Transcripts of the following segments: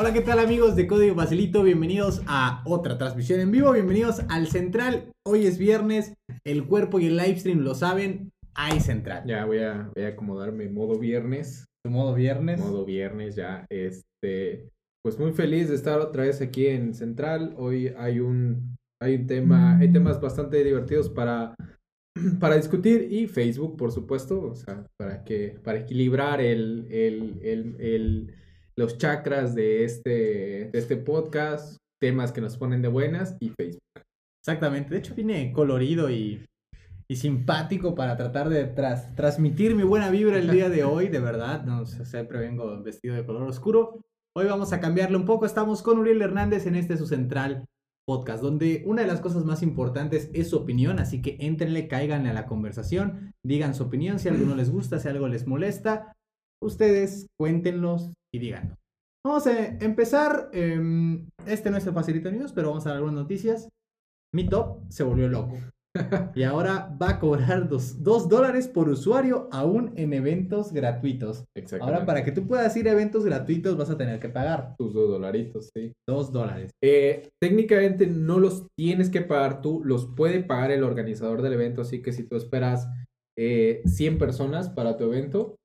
Hola, ¿qué tal amigos de Código Basilito? Bienvenidos a otra transmisión en vivo, bienvenidos al Central. Hoy es viernes, el cuerpo y el livestream lo saben, hay Central. Ya voy a, voy a acomodarme modo viernes. modo viernes. Modo viernes ya. Este, pues muy feliz de estar otra vez aquí en Central. Hoy hay un, hay un tema, hay temas bastante divertidos para, para discutir y Facebook, por supuesto, o sea, para que, para equilibrar el, el, el, el los chakras de este, de este podcast, temas que nos ponen de buenas y Facebook. Exactamente, de hecho viene colorido y, y simpático para tratar de tras, transmitir mi buena vibra el día de hoy, de verdad, no sé, siempre vengo vestido de color oscuro. Hoy vamos a cambiarle un poco, estamos con Uriel Hernández en este su central podcast, donde una de las cosas más importantes es su opinión, así que entrenle, cáiganle a la conversación, digan su opinión, si algo no les gusta, si algo les molesta, ustedes cuéntenos y díganos. Vamos a empezar. Eh, este no es el Facilito News, pero vamos a dar algunas noticias. Mi top se volvió loco. y ahora va a cobrar 2 dólares por usuario aún en eventos gratuitos. Ahora, para que tú puedas ir a eventos gratuitos, vas a tener que pagar. Tus 2 dolaritos, sí. 2 dólares. Eh, técnicamente no los tienes que pagar tú, los puede pagar el organizador del evento. Así que si tú esperas eh, 100 personas para tu evento,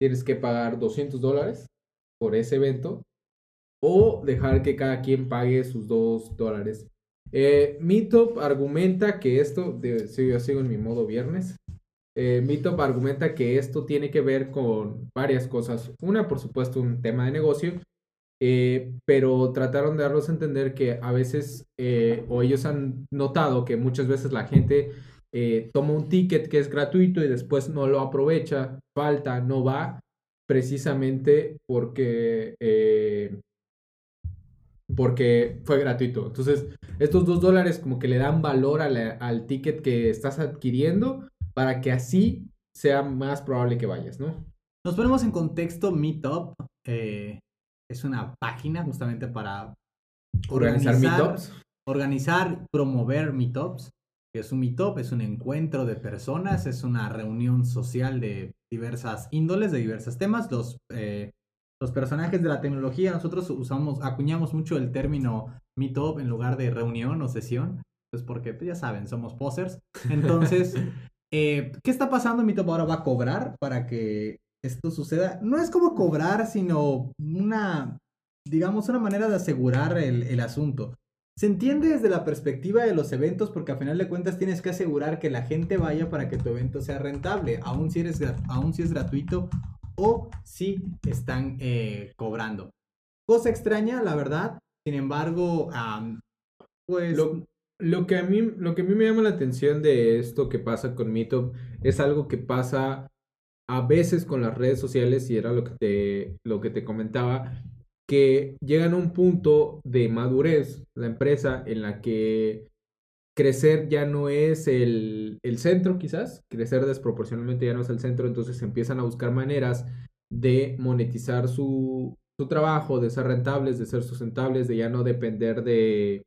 tienes que pagar 200 dólares por ese evento o dejar que cada quien pague sus 2 dólares. Eh, Meetup argumenta que esto, de, yo sigo en mi modo viernes, eh, Meetup argumenta que esto tiene que ver con varias cosas. Una, por supuesto, un tema de negocio, eh, pero trataron de darlos a entender que a veces, eh, o ellos han notado que muchas veces la gente eh, toma un ticket que es gratuito y después no lo aprovecha, falta, no va, precisamente porque, eh, porque fue gratuito. Entonces, estos dos dólares como que le dan valor al ticket que estás adquiriendo para que así sea más probable que vayas, ¿no? Nos ponemos en contexto Meetup. Eh, es una página justamente para organizar, organizar meetups. Organizar, promover meetups que es un meetup, es un encuentro de personas, es una reunión social de diversas índoles, de diversos temas. Los, eh, los personajes de la tecnología, nosotros usamos, acuñamos mucho el término meetup en lugar de reunión o sesión, pues porque pues ya saben, somos posers. Entonces, eh, ¿qué está pasando? Meetup ahora va a cobrar para que esto suceda. No es como cobrar, sino una, digamos, una manera de asegurar el, el asunto. Se entiende desde la perspectiva de los eventos porque a final de cuentas tienes que asegurar que la gente vaya para que tu evento sea rentable, aun si, eres, si es gratuito o si están eh, cobrando. Cosa extraña, la verdad. Sin embargo, pues... Lo, lo, que a mí, lo que a mí me llama la atención de esto que pasa con Meetup es algo que pasa a veces con las redes sociales y era lo que te, lo que te comentaba que llegan a un punto de madurez la empresa en la que crecer ya no es el, el, centro quizás, crecer desproporcionalmente ya no es el centro, entonces empiezan a buscar maneras de monetizar su, su trabajo, de ser rentables, de ser sustentables, de ya no depender de,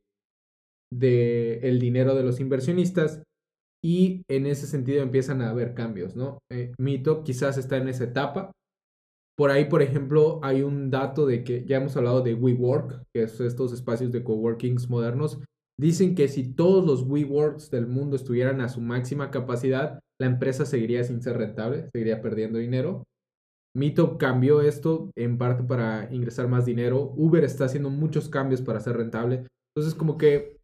de el dinero de los inversionistas y en ese sentido empiezan a haber cambios, ¿no? Eh, quizás está en esa etapa, por ahí, por ejemplo, hay un dato de que ya hemos hablado de WeWork, que es estos espacios de coworkings modernos. Dicen que si todos los WeWorks del mundo estuvieran a su máxima capacidad, la empresa seguiría sin ser rentable, seguiría perdiendo dinero. Meetup cambió esto en parte para ingresar más dinero. Uber está haciendo muchos cambios para ser rentable. Entonces, como que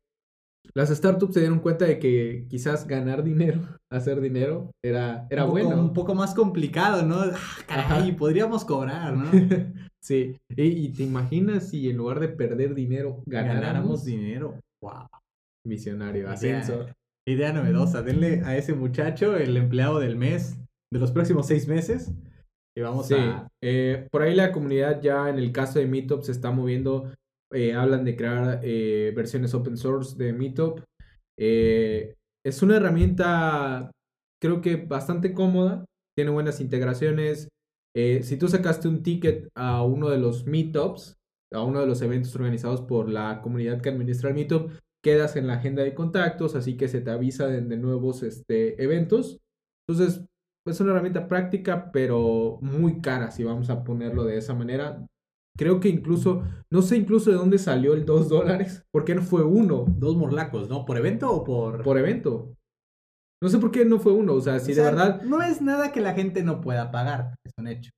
las startups se dieron cuenta de que quizás ganar dinero, hacer dinero, era, era un poco, bueno. Un poco más complicado, ¿no? Ah, caray, podríamos cobrar, ¿no? sí. Y, y, te imaginas si en lugar de perder dinero ganáramos, ganáramos dinero. ¡Wow! Visionario, ascenso. Idea, idea novedosa. Denle a ese muchacho el empleado del mes, de los próximos seis meses. Y vamos sí. a. Eh, por ahí la comunidad ya en el caso de Meetup se está moviendo eh, hablan de crear eh, versiones open source de Meetup. Eh, es una herramienta, creo que bastante cómoda, tiene buenas integraciones. si tú sacaste un ticket a uno de los Meetups, a uno de los eventos organizados por la comunidad que administra el Meetup, quedas en la agenda de contactos, así que se te avisa de, nuevos este, eventos. Entonces, es una herramienta práctica, pero muy cara, si vamos a ponerlo de esa manera Creo que incluso, no sé incluso de dónde salió el 2 dólares. ¿Por qué no fue uno? Dos morlacos, ¿no? ¿Por evento o por...? Por evento. No sé por qué no fue uno. O sea, si O de verdad. No es nada que la gente no pueda pagar, es un hecho.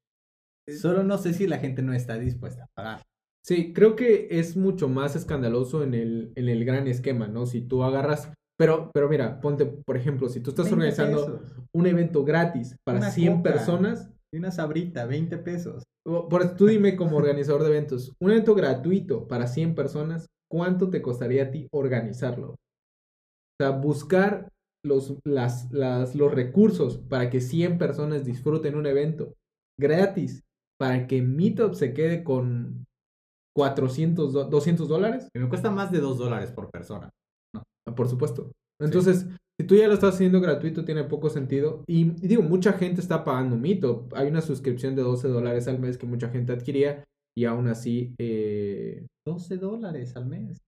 Solo no sé si la gente no está dispuesta a pagar. Sí, creo que es mucho más escandaloso en el, en el gran esquema, ¿no? Si tú agarras. Pero, pero mira, ponte, por ejemplo, si tú estás 20 organizando pesos. un evento gratis para Una 100 coca. personas, Y una sabrita, 20 pesos. Por tú dime como organizador de eventos, un evento gratuito para 100 personas, ¿cuánto te costaría a ti organizarlo? O sea, buscar los, las, las, los recursos para que 100 personas disfruten un evento gratis, para que Meetup se quede con 400, do- 200 dólares, me cuesta más de 2 dólares por persona. Ah, por supuesto. Entonces, si tú ya lo estás haciendo gratuito, tiene poco sentido. Y, y digo, mucha gente está pagando Meetup. Hay una suscripción de 12 dólares al mes que mucha gente adquiría y aún así, eh, 12 dólares al mes.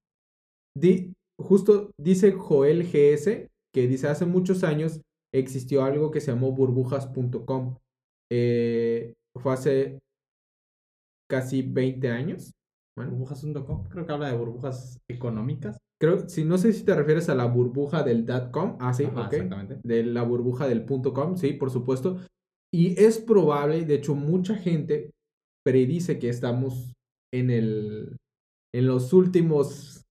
di- justo dice Joel GS que dice hace muchos años existió algo que se llamó burbujas.com. Eh, fue hace casi 20 años. Bueno, Burbujas.com, creo que habla de burbujas económicas. Creo, si no sé si te refieres a la burbuja del .com. Ah, sí, Ajá, ok. Exactamente. de la burbuja del punto .com, sí, por supuesto. Y es probable, de hecho, mucha gente predice que estamos en el en los últimos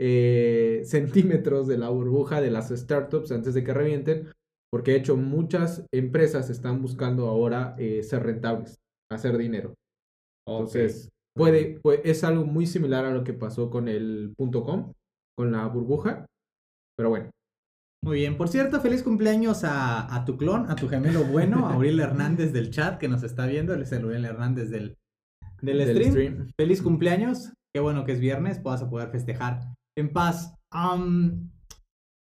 eh, centímetros de la burbuja de las startups antes de que revienten, porque de hecho muchas empresas están buscando ahora eh, ser rentables, hacer dinero. Entonces, puede, pue- es algo muy similar a lo que pasó con el punto .com, con la burbuja, pero bueno. Muy bien, por cierto, feliz cumpleaños a, a tu clon, a tu gemelo bueno, a Uriel Hernández del chat que nos está viendo. Él es el Uriel Hernández del, del, del stream. stream. Feliz cumpleaños. Qué bueno que es viernes, vas a poder festejar en paz.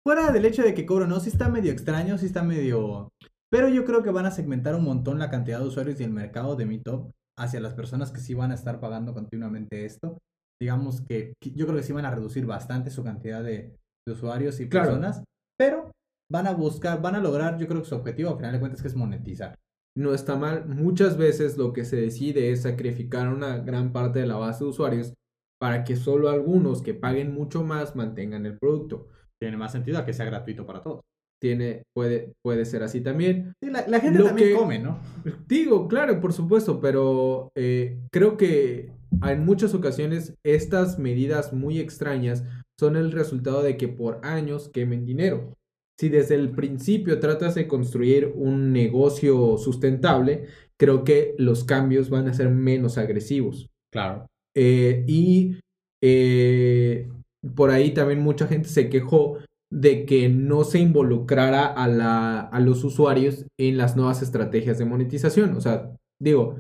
Fuera del hecho de que cobro, no, sí está medio extraño, sí está medio... Pero yo creo que van a segmentar un montón la cantidad de usuarios y el mercado de Meetup hacia las personas que sí van a estar pagando continuamente esto. Digamos que yo creo que sí van a reducir bastante su cantidad de, de usuarios y Claro. personas, pero van a buscar, van a lograr, yo creo que su objetivo al final de cuentas que es monetizar. no está mal. Muchas veces lo que se decide es sacrificar una gran parte de la base de usuarios para que solo algunos que paguen mucho más mantengan el producto. Tiene más sentido a que sea gratuito para todos. Tiene, puede, puede ser así también. Sí, la, la gente Lo también que- come, ¿no? Digo, claro, por supuesto, pero eh, creo que en muchas ocasiones estas medidas muy extrañas son el resultado de que por años quemen dinero. Si desde el principio tratas de construir un negocio sustentable, creo que los cambios van a ser menos agresivos. Claro. Eh, y eh, por ahí también mucha gente se quejó de que no se involucrara a, la, a los usuarios en las nuevas estrategias de monetización. O sea, digo,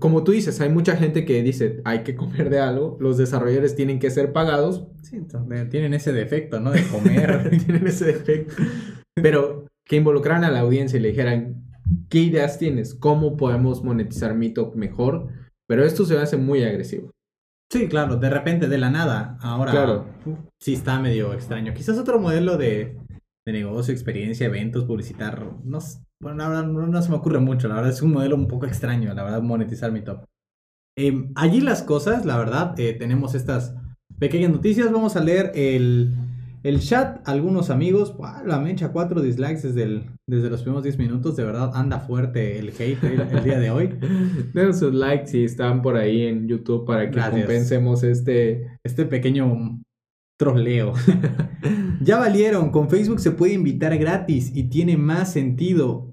como tú dices, hay mucha gente que dice hay que comer de algo, los desarrolladores tienen que ser pagados, Sí, entonces, tienen ese defecto, ¿no? De comer. tienen ese defecto, pero que involucraran a la audiencia y le dijeran qué ideas tienes, cómo podemos monetizar Meetup mejor, pero esto se hace muy agresivo. Sí, claro, de repente, de la nada. Ahora Claro. sí está medio extraño. Quizás otro modelo de, de negocio, experiencia, eventos, publicitar. No, bueno, la verdad no, no se me ocurre mucho. La verdad es un modelo un poco extraño, la verdad, monetizar mi top. Em, allí las cosas, la verdad, eh, tenemos estas pequeñas noticias. Vamos a leer el, el chat. Algunos amigos, ¡guau! la mecha, cuatro dislikes desde, el- desde los primeros 10 minutos. De verdad, anda fuerte el hate el, el día de hoy. Den sus likes si están por ahí en YouTube para que Gracias. compensemos este. Este pequeño troleo. ya valieron, con Facebook se puede invitar gratis y tiene más sentido.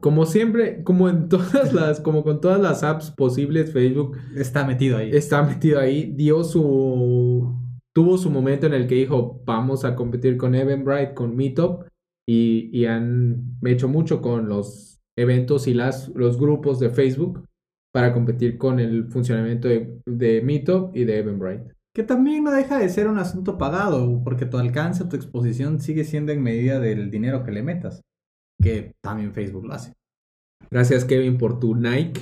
Como siempre, como en todas las, como con todas las apps posibles, Facebook Está metido ahí. está metido ahí, dio su. Tuvo su momento en el que dijo vamos a competir con Eventbrite, con Meetup, y, y han hecho mucho con los eventos y las, los grupos de Facebook para competir con el funcionamiento de, de Meetup y de Eventbrite. Que también no deja de ser un asunto pagado, porque tu alcance, tu exposición sigue siendo en medida del dinero que le metas. Que también Facebook lo hace. Gracias Kevin por tu Nike.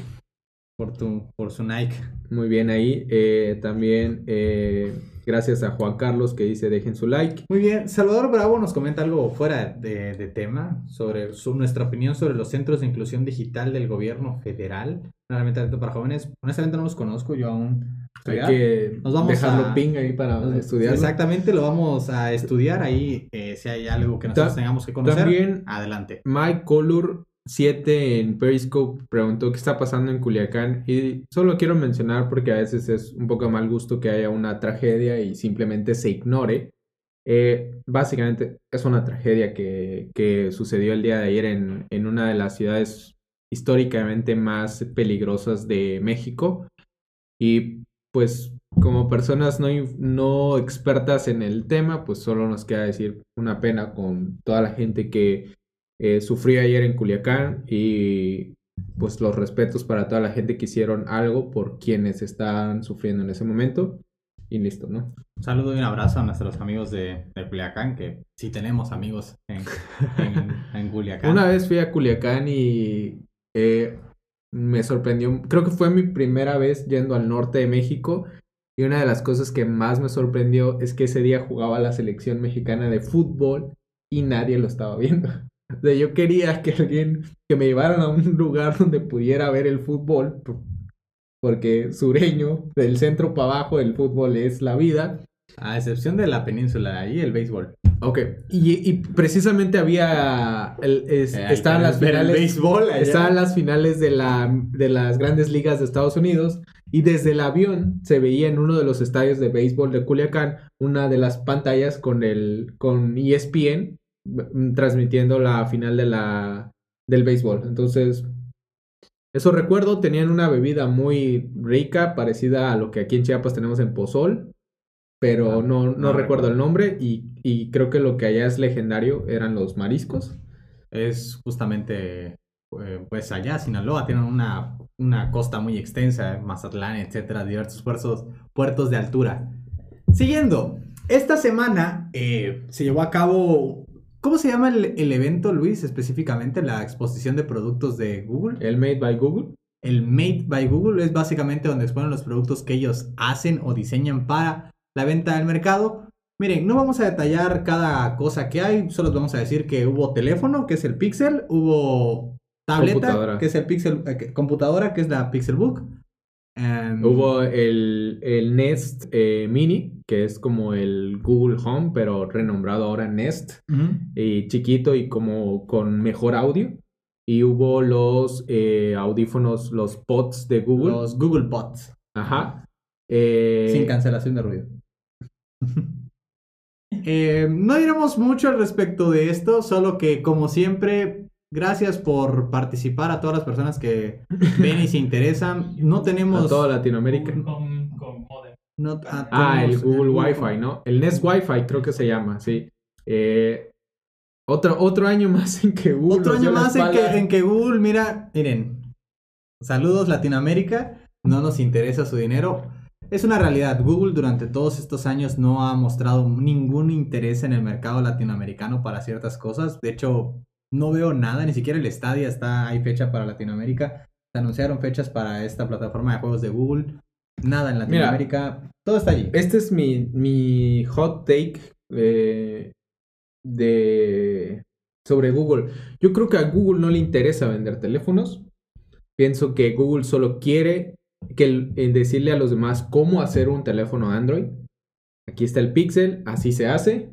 Por, tu, por su Nike. Muy bien ahí. Eh, también eh, Gracias a Juan Carlos que dice dejen su like. Muy bien, Salvador Bravo nos comenta algo fuera de, de tema sobre su, nuestra opinión sobre los centros de inclusión digital del gobierno federal. Realmente para jóvenes. Honestamente no los conozco, yo aún. Hay que Nos vamos dejarlo a- ping ahí para estudiar. Exactamente, lo vamos a estudiar ahí. eh, si hay algo que nosotros Ta- tengamos que conocer, también- adelante. Mike Color 7 en Periscope preguntó qué está pasando en Culiacán y solo quiero mencionar porque a veces es un poco mal gusto que haya una tragedia y simplemente se ignore. Eh, básicamente es una tragedia que, sucedió el día de ayer en, en una de las ciudades históricamente más peligrosas de México y pues como personas no, no expertas en el tema pues solo nos queda decir una pena con toda la gente que eh, sufrí ayer en Culiacán y pues los respetos para toda la gente que hicieron algo por quienes están sufriendo en ese momento y listo, ¿no? Un saludo y un abrazo a nuestros amigos de, de Culiacán, que sí tenemos amigos en, en, en Culiacán. Una vez fui a Culiacán y eh, me sorprendió, creo que fue mi primera vez yendo al norte de México y una de las cosas que más me sorprendió es que ese día jugaba la selección mexicana de fútbol y nadie lo estaba viendo. O sea, yo quería que alguien, que me llevaran a un lugar donde pudiera ver el fútbol, por- porque sureño, del centro para abajo, el fútbol es la vida. A excepción de la península, ahí el béisbol. Ok, y, y precisamente había, el, es- Eh, estaban las finales, béisbol estaban las finales de, la, de las grandes ligas de Estados Unidos y desde el avión se veía en uno de los estadios de béisbol de Culiacán una de las pantallas con el con ESPN transmitiendo la final de la del béisbol. Entonces, eso recuerdo, tenían una bebida muy rica, parecida a lo que aquí en Chiapas tenemos en Pozol, pero Ah, no, no, no recuerdo recuerdo. el nombre y, y creo que lo que allá es legendario eran los mariscos. Es justamente, eh, pues allá, Sinaloa, tienen una, una costa muy extensa, Mazatlán, etcétera, diversos puertos, puertos de altura. Siguiendo, esta semana eh, se llevó a cabo, ¿cómo se llama el, el evento, Luis, específicamente? La exposición de productos de Google. El Made by Google. El Made by Google es básicamente donde exponen los productos que ellos hacen o diseñan para la venta del mercado. Miren, no vamos a detallar cada cosa que hay, solo vamos a decir que hubo teléfono, que es el Pixel, hubo tableta, que es el Pixel, eh, computadora, que es la Pixelbook. Em, Hubo el, el Nest eh, Mini, que es como el Google Home, pero renombrado ahora Nest, ujú, y chiquito y como con mejor audio. Y hubo los eh, audífonos, los pods de Google. los Google Pods, Ajá. Eh, sin cancelación de ruido. Eh, no diremos mucho al respecto de esto, solo que como siempre, gracias por participar a todas las personas que ven y se interesan. No tenemos... a toda Latinoamérica. Con, con modem. no- ah, Ah, el Google Wi-Fi, ¿no? El Nest Wi-Fi creo que se llama, sí. Eh, otro, otro año más en que Google. Otro año más en que, en que Google, mira, miren, saludos Latinoamérica, no nos interesa su dinero. Es una realidad, Google durante todos estos años no ha mostrado ningún interés en el mercado latinoamericano para ciertas cosas. De hecho, no veo nada, ni siquiera el Stadia está, hay fecha para Latinoamérica. Se anunciaron fechas para esta plataforma de juegos de Google. Nada en Latinoamérica, todo está allí. Este es mi, mi hot take eh, de sobre Google. Yo creo que a Google no le interesa vender teléfonos. Pienso que Google solo quiere que el- decirle a los demás cómo hacer un teléfono Android. Aquí está el Pixel, así se hace.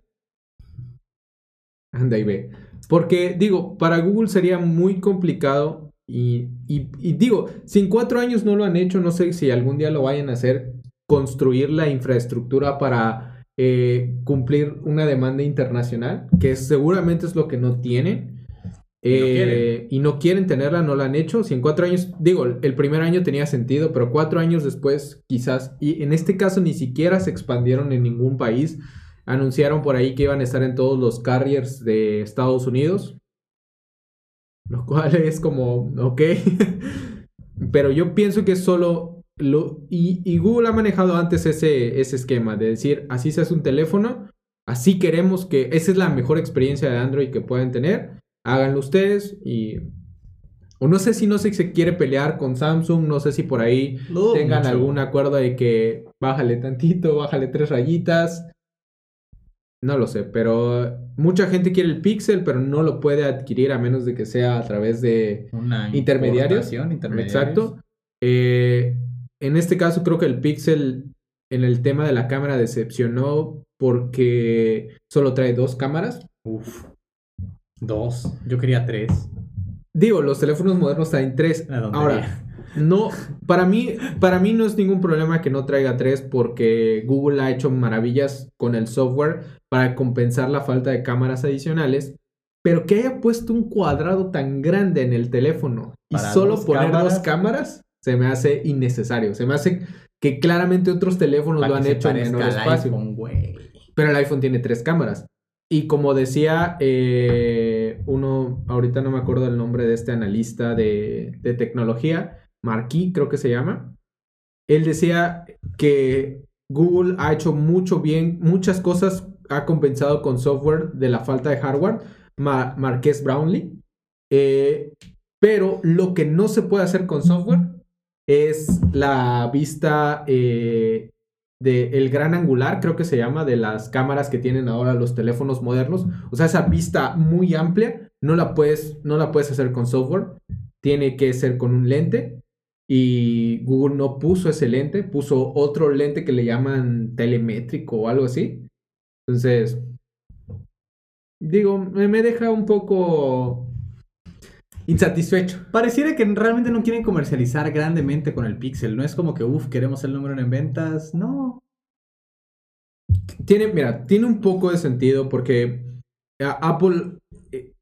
Anda y ve. Porque digo, para Google sería muy complicado y, y- y digo, si en cuatro años no lo han hecho, no sé si algún día lo vayan a hacer, construir la infraestructura para eh, cumplir una demanda internacional, que seguramente es lo que no tienen. Y no Eh, y no quieren tenerla, no la han hecho. Si en cuatro años, digo, el primer año tenía sentido, pero cuatro años después, quizás, y en este caso ni siquiera se expandieron en ningún país. Anunciaron por ahí que iban a estar en todos los carriers de Estados Unidos. Lo cual es como, ok. Pero yo pienso que solo lo... Y, y Google ha manejado antes ese, ese esquema de decir, así se hace un teléfono, así queremos que... Esa es la mejor experiencia de Android que pueden tener. Háganlo ustedes y... o no sé si no sé si se quiere pelear con Samsung, no sé si por ahí tengan mucho. algún acuerdo de que bájale tantito, bájale tres rayitas. No lo sé, pero mucha gente quiere el Pixel, pero no lo puede adquirir a menos de que sea a través de Una intermediarios. Exacto. Eh, en este caso creo que el Pixel en el tema de la cámara decepcionó porque solo trae dos cámaras. Uf. Dos. Yo quería tres. Digo, los teléfonos modernos traen tres. Ahora, no, para mí, para mí no es ningún problema que no traiga tres porque Google ha hecho maravillas con el software para compensar la falta de cámaras adicionales. Pero que haya puesto un cuadrado tan grande en el teléfono y Para solo dos poner cámaras. dos cámaras, se me hace innecesario. Se me hace que claramente otros teléfonos Para lo han hecho en menor espacio. iPhone. Pero el iPhone tiene tres cámaras. Y como decía eh, uno, ahorita no me acuerdo el nombre de este analista de, de tecnología, Marquis creo que se llama. Él decía que Google ha hecho mucho bien, muchas cosas ha compensado con software de la falta de hardware. Ma- Marqués Brownlee. Eh, pero lo que no se puede hacer con software es la vista eh, de el gran angular, creo que se llama, de las cámaras que tienen ahora los teléfonos modernos. O sea, esa vista muy amplia no la puedes, no la puedes hacer con software. Tiene que ser con un lente. Y Google no puso ese lente, puso otro lente que le llaman telemétrico o algo así. Entonces, digo, me deja un poco insatisfecho. Pareciera que realmente no quieren comercializar grandemente con el Pixel. No es como que, uff, queremos el número en ventas. No. Tiene, mira, tiene un poco de sentido porque Apple eh,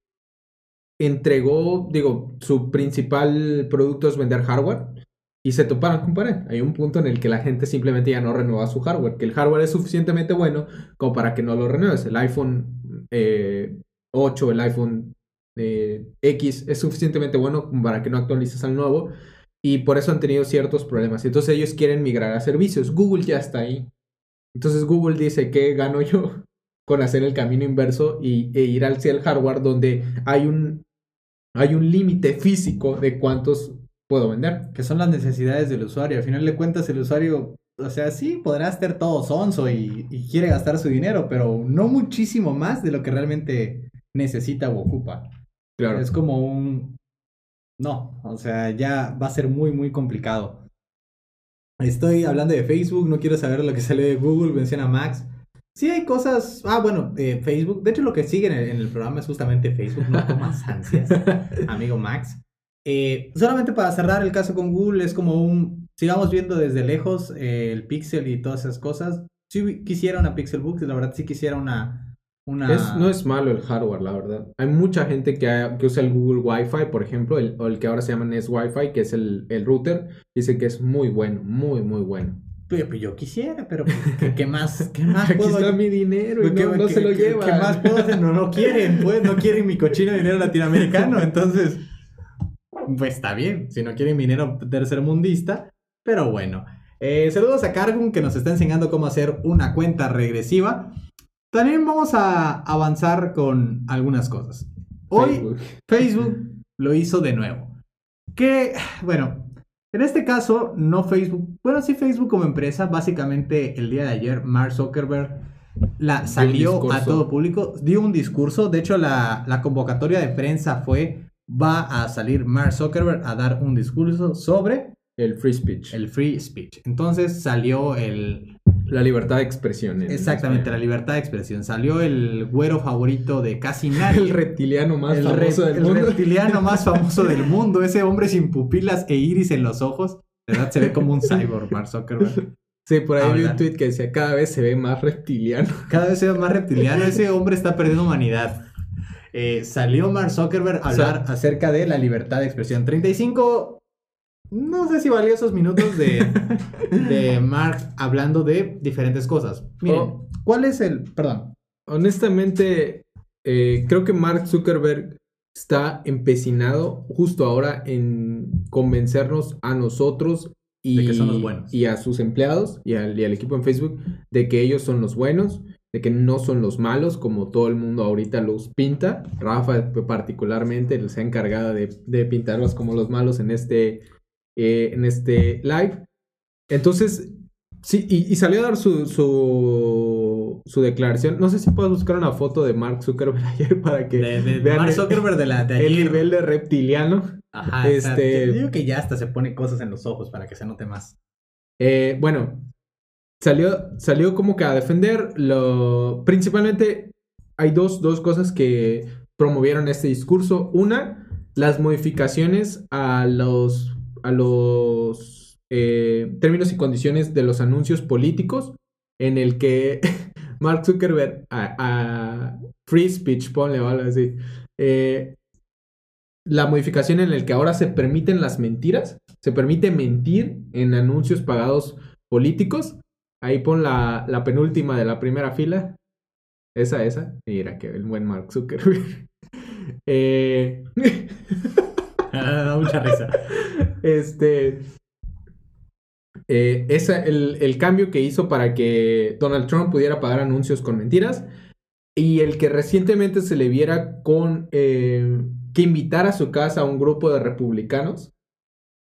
entregó, digo, su principal producto es vender hardware y se toparon con pared. Hay un punto en el que la gente simplemente ya no renueva su hardware, que el hardware es suficientemente bueno como para que no lo renueves. El iPhone eh, 8, el iPhone eh, X es suficientemente bueno como para que no actualices al nuevo y por eso han tenido ciertos problemas. Entonces ellos quieren migrar a servicios. Google ya está ahí. Entonces Google dice que gano yo con hacer el camino inverso y, e ir hacia el hardware donde hay un, hay un límite físico de cuántos puedo vender. Que son las necesidades del usuario. Al final de cuentas, el usuario, o sea, sí, podrá estar todo sonso y, y quiere gastar su dinero, pero no muchísimo más de lo que realmente necesita o ocupa. Claro. Es como un... No, o sea, ya va a ser muy, muy complicado. Estoy hablando de Facebook, no quiero saber lo que sale de Google, menciona Max. Sí hay cosas... Ah, bueno, eh, Facebook. De hecho, lo que sigue en el, en el programa es justamente Facebook, no comas ansias, amigo Max. Eh, solamente para cerrar el caso con Google, es como un... Sigamos viendo desde lejos eh, el Pixel y todas esas cosas. Sí quisiera una Pixelbook, la verdad sí quisiera una... una... Es- no es malo el hardware, la verdad. Hay mucha gente que, ha- que usa el Google Wi-Fi, por ejemplo, el, o el que ahora se llama Nest Wi-Fi, que es el, el router. Dice que es muy bueno, muy, muy bueno. Pero yo quisiera, pero pues, ¿qué, qué más? ¿Qué más Aquí puedo está mi dinero y ¿Qué- no, no qué- se lo qué- lleva. ¿Qué más puedo hacer? No lo quieren, pues, no quieren mi cochino dinero latinoamericano, entonces, pues está bien, si no quieren dinero tercermundista, pero bueno. Eh, saludos a Cargun que nos está enseñando cómo hacer una cuenta regresiva. También vamos a avanzar con algunas cosas. Hoy Facebook. Facebook lo hizo de nuevo. Que, bueno, en este caso, no Facebook. Bueno, sí, Facebook como empresa. Básicamente, el día de ayer, Mark Zuckerberg la, salió a todo público, dio un discurso. De hecho, la, la convocatoria de prensa fue: va a salir Mark Zuckerberg a dar un discurso sobre El free speech. el free speech. Entonces salió el. La libertad de expresión. en Exactamente, la español. libertad de expresión. Salió el güero favorito de casi nadie. El reptiliano más el famoso re- del el mundo. reptiliano más famoso del mundo, ese hombre sin pupilas e iris en los ojos. De verdad se ve como un cyborg, Mark Zuckerberg. Sí, por ahí vi un tweet que decía, cada vez se ve más reptiliano. Cada vez se ve más reptiliano, ese hombre está perdiendo humanidad. Eh, salió Mark Zuckerberg a O sea- hablar acerca de la libertad de expresión. 35, no sé si valiosos minutos de, de Mark hablando de diferentes cosas. Miren, Oh. ¿cuál es el... Perdón. Honestamente, eh, creo que Mark Zuckerberg está empecinado justo ahora en convencernos a nosotros y, De que son los buenos. y a sus empleados y al, y al equipo en Facebook de que ellos son los buenos de que no son los malos como todo el mundo ahorita los pinta. Rafa particularmente se ha encargado de, pintarlos como los malos en este, eh, en este live. Entonces, sí, y, salió a dar su, su, declaración. No sé si puedes buscar una foto de Mark Zuckerberg ayer para que de, vean Mark Zuckerberg de la, el nivel de reptiliano. Ajá, este, digo que ya hasta se pone cosas en los ojos para que se note más. Eh, bueno, salió, salió como que a defender lo... Principalmente hay dos, dos cosas que promovieron este discurso. Una, las modificaciones a los, a los eh, términos y condiciones de los anuncios políticos en el que Mark Zuckerberg a, free speech, ponle o así. Eh, la modificación en el que ahora se permiten las mentiras, se permite mentir en anuncios pagados políticos Ahí pon la, la penúltima de la primera fila. Esa, esa. Mira que el buen Mark Zuckerberg. eh... da mucha risa. Este. Eh, esa, el, el, cambio que hizo para que Donald Trump pudiera pagar anuncios con mentiras. Y el que recientemente se le viera con. Eh, que invitara a su casa a un grupo de republicanos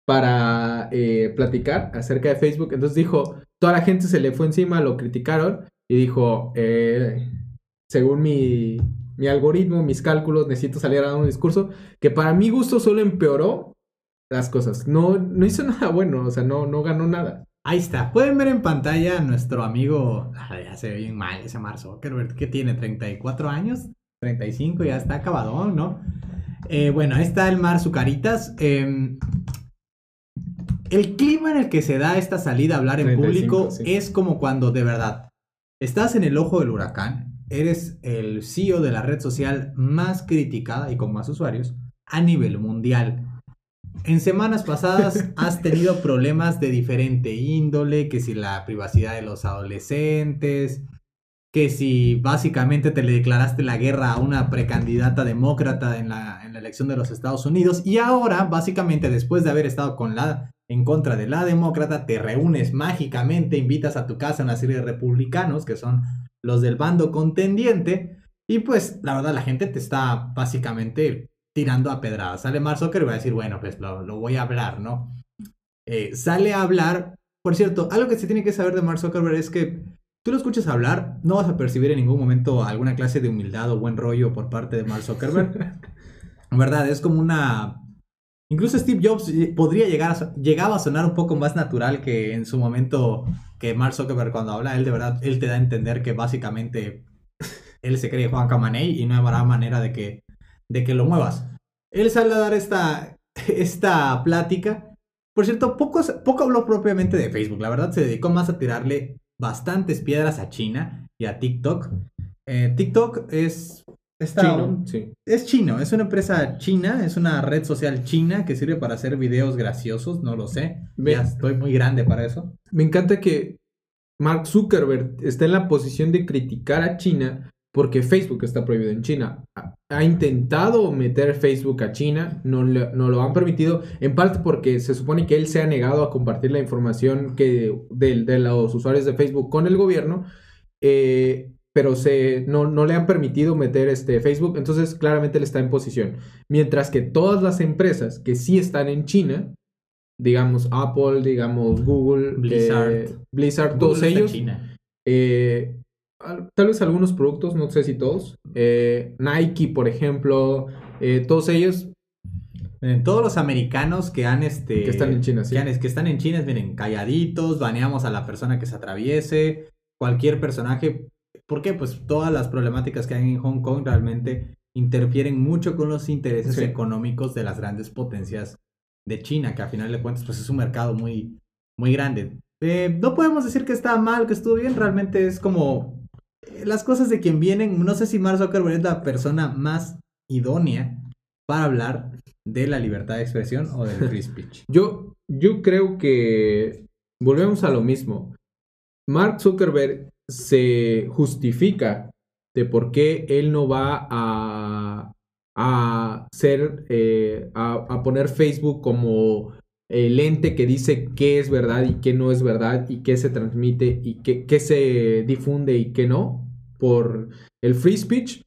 para eh, platicar acerca de Facebook. Entonces dijo, toda la gente se le fue encima, lo criticaron y dijo, eh, según mi, mi, algoritmo, mis cálculos, necesito salir a dar un discurso que para mi gusto solo empeoró las cosas. No, no hizo nada bueno, o sea, no, no ganó nada. Ahí está. Pueden ver en pantalla a nuestro amigo, ya se ve bien mal ese Mark que tiene 34 años, 35, ya está acabado, ¿no? Eh, bueno, ahí está el Mar Zucaritas. Eh, el clima en el que se da esta salida a hablar en público es como cuando de verdad estás en el ojo del huracán, eres el CEO de la red social más criticada y con más usuarios a nivel mundial. En semanas pasadas has tenido problemas de diferente índole, que si la privacidad de los adolescentes, que si básicamente te le declaraste la guerra a una precandidata demócrata en la, elección de los Estados Unidos y ahora básicamente después de haber estado en contra de la demócrata, te reúnes mágicamente, invitas a tu casa a una serie de republicanos, que son los del bando contendiente, y pues la verdad la gente te está básicamente tirando a pedradas. Sale Mark Zuckerberg y va a decir, bueno, pues lo, voy a hablar, ¿no? Eh, sale a hablar, por cierto, algo que se tiene que saber de Mark Zuckerberg es que tú lo escuchas hablar, no vas a percibir en ningún momento alguna clase de humildad o buen rollo por parte de Mark Zuckerberg. ¿Verdad? Es como una Incluso Steve Jobs podría llegar a, llegaba a sonar un poco más natural que en su momento que Mark Zuckerberg cuando habla, él de verdad, él te da a entender que básicamente él se cree Juan Camaney y no habrá manera de que, de que lo muevas. Él sale a dar esta, esta plática. Por cierto, poco, poco habló propiamente de Facebook, la verdad se dedicó más a tirarle bastantes piedras a China y a TikTok. Eh, TikTok es es chino, sí. Es chino, es una empresa china, es una red social china que sirve para hacer videos graciosos, no lo sé. ya estoy muy grande para eso. Me encanta que Mark Zuckerberg está en la posición de criticar a China porque Facebook está prohibido en China. Ha, intentado meter Facebook a China, no, no, lo han permitido, en parte porque se supone que él se ha negado a compartir la información que de, de los usuarios de Facebook con el gobierno. Eh, pero se, no, no, le han permitido meter este Facebook, entonces claramente él está en posición. Mientras que todas las empresas que sí están en China, digamos Apple, digamos Google, Blizzard, eh, Blizzard todos ellos, eh, tal vez algunos productos, no sé si todos, eh, Nike, por ejemplo, todos ellos todos los americanos que han este que están en China, sí. que, que, están en China, miren, calladitos, baneamos a la persona que se atraviese, cualquier personaje ¿Por qué? Pues todas las problemáticas que hay en Hong Kong realmente interfieren mucho con los intereses económicos de las grandes potencias de China, que a final de cuentas pues es un mercado muy, muy grande. Eh, no podemos decir que está mal, que estuvo bien, realmente es como eh, las cosas de quien vienen. No sé si Mark Zuckerberg es la persona más idónea para hablar de la libertad de expresión o del free speech. yo, yo creo que volvemos a lo mismo. Mark Zuckerberg se justifica de por qué él no va a, a ser, eh, a, poner Facebook como el ente que dice qué es verdad y qué no es verdad y qué se transmite y qué, qué se difunde y qué no. por el free speech.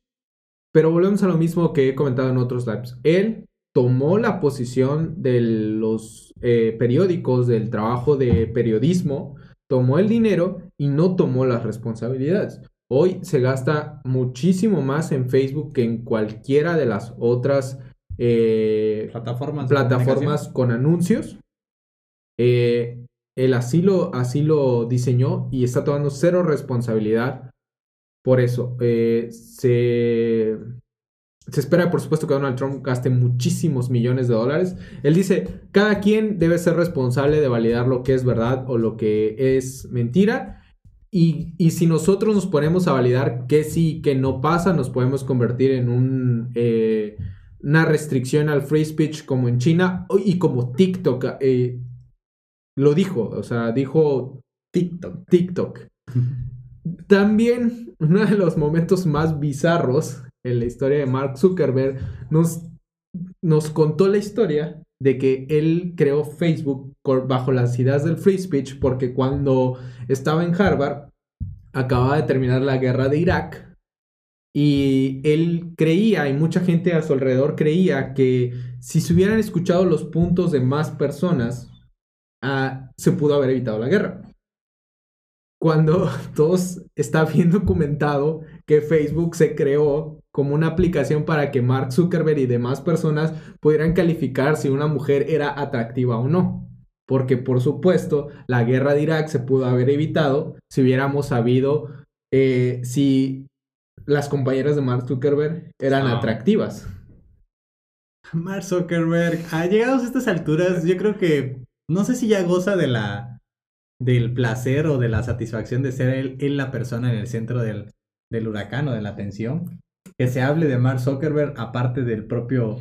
Pero volvemos a lo mismo que he comentado en otros lives. Él tomó la posición de los eh, periódicos, del trabajo de periodismo, tomó el dinero y no tomó las responsabilidades. Hoy se gasta muchísimo más en Facebook que en cualquiera de las otras eh, plataformas, plataformas con anuncios. Eh, él así lo, así lo diseñó y está tomando cero responsabilidad por eso. se se espera, por supuesto, que Donald Trump gaste muchísimos millones de dólares. Él dice, cada quien debe ser responsable de validar lo que es verdad o lo que es mentira. Y, si nosotros nos ponemos a validar qué sí y qué no pasa, nos podemos convertir en un, eh, una restricción al free speech como en China y como TikTok eh, lo dijo. O sea, dijo TikTok. TikTok. También uno de los momentos más bizarros en la historia de Mark Zuckerberg, nos, nos contó la historia de que él creó Facebook bajo las ideas del free speech porque cuando estaba en Harvard acababa de terminar la guerra de Irak y él creía y mucha gente a su alrededor creía que si se hubieran escuchado los puntos de más personas ah, se pudo haber evitado la guerra cuando todos está bien documentado que Facebook se creó como una aplicación para que Mark Zuckerberg y demás personas pudieran calificar si una mujer era atractiva o no. Porque por supuesto la guerra de Irak se pudo haber evitado si hubiéramos sabido eh, si las compañeras de Mark Zuckerberg eran ah. atractivas. Mark Zuckerberg, a llegados a estas alturas, yo creo que no sé si ya goza de la del placer o de la satisfacción de ser él, la persona en el centro del, del huracán o de la atención. Que se hable de Mark Zuckerberg aparte del propio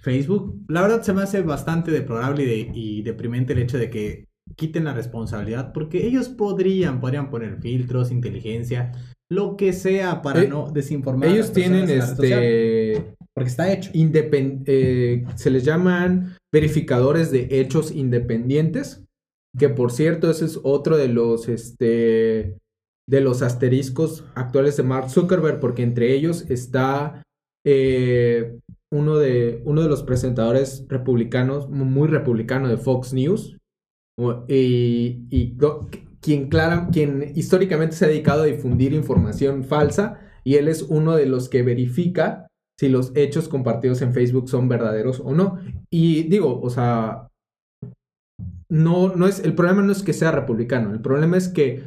Facebook. La verdad se me hace bastante deplorable y, deprimente el hecho de que quiten la responsabilidad porque ellos podrían, podrían poner filtros, inteligencia, lo que sea para eh, no desinformar. Ellos tienen este... porque está hecho. Eh, se les llaman verificadores de hechos independientes que por cierto, ese es otro de los, este, de los asteriscos actuales de Mark Zuckerberg, porque entre ellos está eh, uno, de, uno de los presentadores republicanos, muy republicano de Fox News, y, y quien, clara, quien históricamente se ha dedicado a difundir información falsa, y él es uno de los que verifica si los hechos compartidos en Facebook son verdaderos o no. Y digo, o sea, no, no es, el problema no es que sea republicano, el problema es que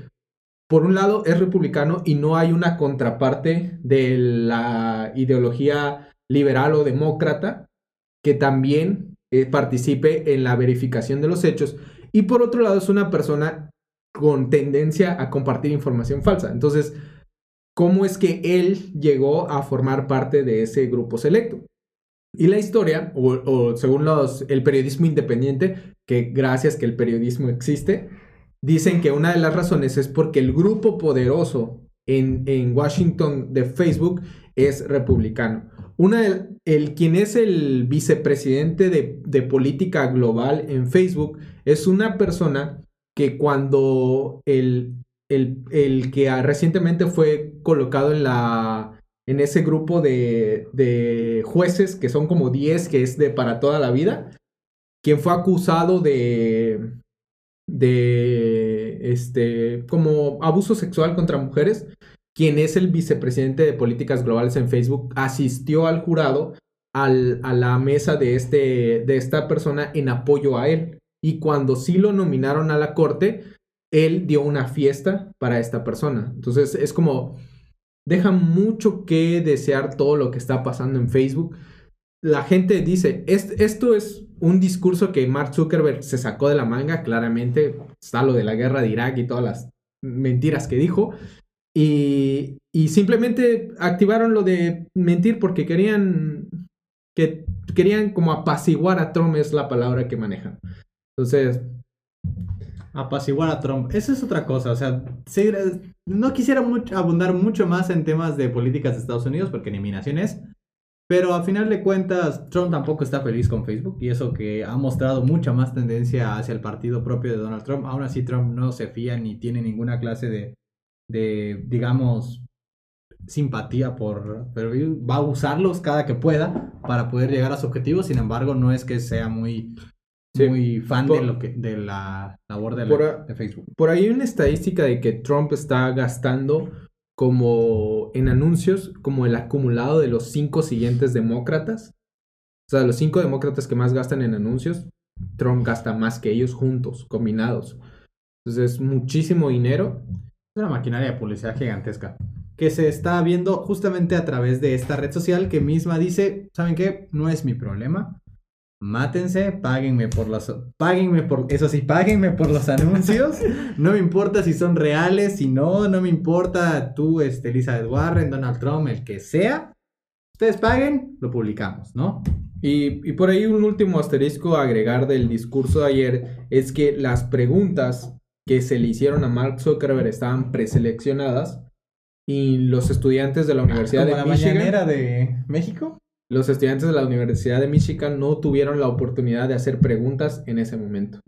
por un lado es republicano y no hay una contraparte de la ideología liberal o demócrata que también eh, participe en la verificación de los hechos. Y por otro lado es una persona con tendencia a compartir información falsa. Entonces, ¿cómo es que él llegó a formar parte de ese grupo selecto? Y la historia, o, según los, el periodismo independiente, que gracias que el periodismo existe, dicen que una de las razones es porque el grupo poderoso en, en Washington de Facebook es republicano. Una, el, quien es el vicepresidente de, de política global en Facebook es una persona que cuando el, el, el que recientemente fue colocado en la en ese grupo de, de jueces, que son como 10, que es de para toda la vida, quien fue acusado de, de, este, como abuso sexual contra mujeres, quien es el vicepresidente de políticas globales en Facebook, asistió al jurado al, a la mesa de, este, de esta persona en apoyo a él. Y cuando sí lo nominaron a la corte, él dio una fiesta para esta persona. Entonces es como deja mucho que desear todo lo que está pasando en Facebook. La gente dice, esto es un discurso que Mark Zuckerberg se sacó de la manga, claramente está lo de la guerra de Irak y todas las mentiras que dijo. Y, y simplemente activaron lo de mentir porque querían que querían como apaciguar a Trump es la palabra que manejan. Entonces, apaciguar a Trump. Esa es otra cosa. O sea, no quisiera abundar mucho más en temas de políticas de Estados Unidos porque eliminación es. Pero a final de cuentas, Trump tampoco está feliz con Facebook y eso que ha mostrado mucha más tendencia hacia el partido propio de Donald Trump. Aún así, Trump no se fía ni tiene ninguna clase de, de digamos, simpatía por, pero va a usarlos cada que pueda para poder llegar a su objetivo. Sin embargo, no es que sea muy, Sí. muy fan Por- de lo que, de la labor de, la- Por de Facebook. Por ahí hay una estadística de que Trump está gastando como en anuncios como el acumulado de los cinco siguientes demócratas. O sea, los cinco demócratas que más gastan en anuncios, Trump gasta más que ellos juntos, combinados. Entonces es muchísimo dinero. Es una maquinaria de publicidad gigantesca que se está viendo justamente a través de esta red social que misma dice, ¿saben qué? No es mi problema. Mátense, páguenme por los páguenme por eso sí, páguenme por los anuncios. No me importa si son reales, si no, no me importa tú, este, Elizabeth Warren, Donald Trump, el que sea. Ustedes paguen, lo publicamos, ¿no? Y, y por ahí un último asterisco a agregar del discurso de ayer es que las preguntas que se le hicieron a Mark Zuckerberg estaban preseleccionadas y los estudiantes de la Universidad Como de la Michigan, mañanera de México. Los estudiantes de la Universidad de Michigan no tuvieron la oportunidad de hacer preguntas en ese momento.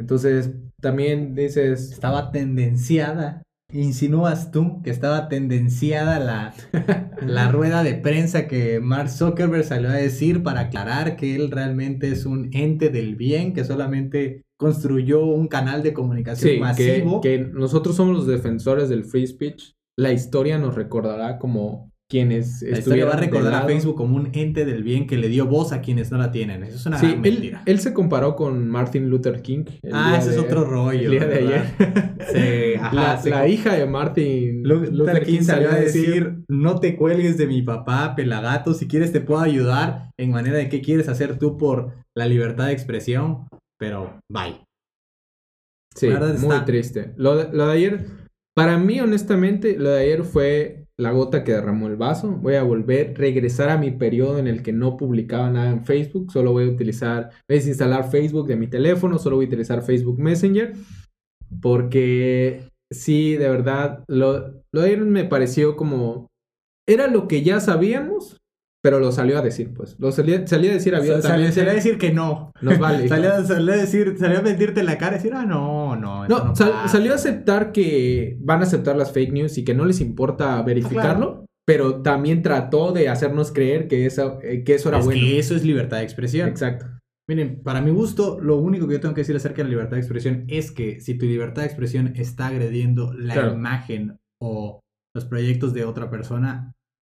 Entonces, también dices, Estaba tendenciada. Insinúas tú que estaba tendenciada la, la rueda de prensa que Mark Zuckerberg salió a decir para aclarar que él realmente es un ente del bien, que solamente construyó un canal de comunicación sí, que, masivo. que nosotros somos los defensores del free speech. La historia nos recordará como quienes la historia va a recordar a. Facebook como un ente del bien que le dio voz a quienes no la tienen. Eso es una Sí, gran él, mentira. él se comparó con Martin Luther King. ah, ese es otro rollo. El día de ayer. Sí, ajá, la, hija de Martin Lu- Luther King salió a decir, no te cuelgues de mi papá, pelagato, si quieres te puedo ayudar en manera de qué quieres hacer tú por la libertad de expresión, pero bye. Sí, muy triste. Lo de, lo de ayer, para mí, honestamente, lo de ayer fue la gota que derramó el vaso. Voy a volver, regresar a mi periodo en el que no publicaba nada en Facebook. Solo voy a utilizar, voy a desinstalar Facebook de mi teléfono, solo voy a utilizar Facebook Messenger. Porque sí, de verdad, lo, lo me pareció como... Era lo que ya sabíamos, pero lo salió a decir, pues. Lo salía, salía a decir abiertamente. salió a decir que no. Nos vale. salió, salió a decir, salió a mentirte en la cara y decir, ah, no, no. No, no sal- pasa". salió a aceptar que van a aceptar las fake news y que no les importa verificarlo, pero también trató de hacernos creer que eso, eh, que eso era Es bueno. que eso es libertad de expresión. Exacto. Miren, para mi gusto, lo único que yo tengo que decir acerca de la libertad de expresión es que si tu libertad de expresión está agrediendo la Claro. imagen o los proyectos de otra persona,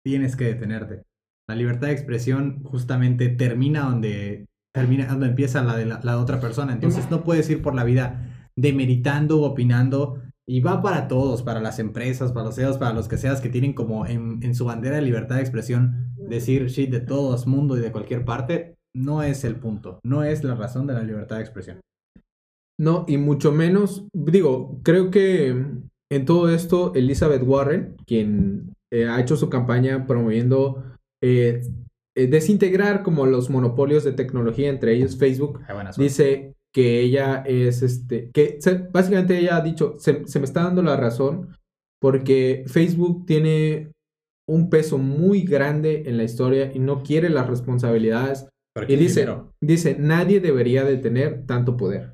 tienes que detenerte. La libertad de expresión justamente termina donde termina donde empieza la de la, la otra persona. Entonces no puedes ir por la vida demeritando, opinando. Y va para todos, para las empresas, para los CEOs, para los que seas que tienen como en, en su bandera de libertad de expresión decir shit de todo mundo y de cualquier parte. No es el punto, no es la razón de la libertad de expresión. No, y mucho menos, digo, creo que en todo esto, Elizabeth Warren, quien eh, ha hecho su campaña promoviendo eh, eh, desintegrar como los monopolios de tecnología, entre ellos Facebook, dice que ella es este, que se- básicamente ella ha dicho, se, se me está dando la razón porque Facebook tiene un peso muy grande en la historia y no quiere las responsabilidades. Y ¿quién dice, dice, nadie debería de tener tanto poder.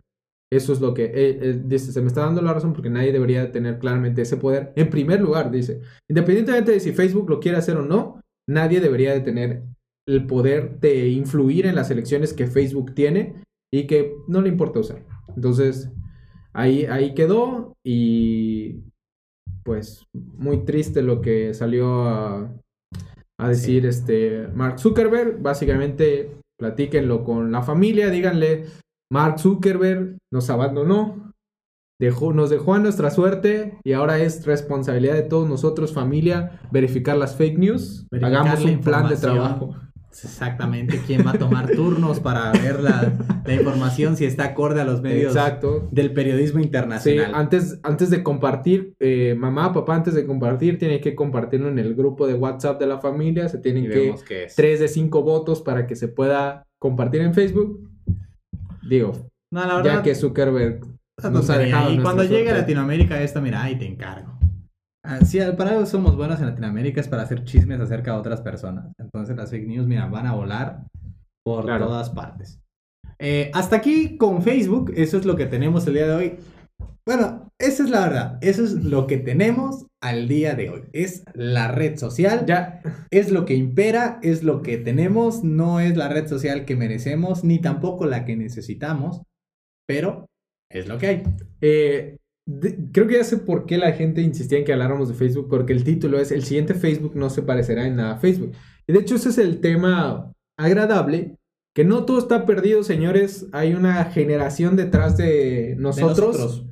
Eso es lo que eh, eh, dice, se me está dando la razón porque nadie debería de tener claramente ese poder. En primer lugar, dice, independientemente de si Facebook lo quiere hacer o no, nadie debería de tener el poder de influir en las elecciones que Facebook tiene y que no le importa usar. Entonces, ahí, ahí quedó y pues muy triste lo que salió a, a decir este Mark Zuckerberg. Básicamente, platíquenlo con la familia, díganle, Mark Zuckerberg nos abandonó, dejó, nos dejó a nuestra suerte y ahora es responsabilidad de todos nosotros, familia, verificar las fake news. Verificar Hagamos un plan de trabajo. Exactamente, quién va a tomar turnos para ver la, la información si está acorde a los medios Exacto. del periodismo Sí, internacional. antes, antes de compartir, eh, mamá, papá, antes de compartir, tiene que compartirlo en el grupo de WhatsApp de la familia. Se tienen y que tres de cinco votos para que se pueda compartir en Facebook. Digo, No, la verdad, ya que Zuckerberg nos ha tontería. dejado Y cuando llegue a. Latinoamérica esto, mira, ahí te encargo. Ah, Si para algo somos buenos en Latinoamérica es para hacer chismes acerca de otras personas. Entonces las fake news, mira, van a volar por Claro. todas partes. Eh, hasta aquí con Facebook, eso es lo que tenemos el día de hoy. Bueno, esa es la verdad. Eso es lo que tenemos al día de hoy. Es la red social. Ya, Es lo que impera, es lo que tenemos. No es la red social que merecemos, ni tampoco la que necesitamos. Pero es lo que hay. eh, de- creo que ya sé por qué la gente insistía en que habláramos de Facebook, porque el título es El siguiente Facebook no se parecerá en nada a Facebook. Y de hecho ese es el tema agradable, que no todo está perdido, señores. Hay una generación detrás de De nosotros,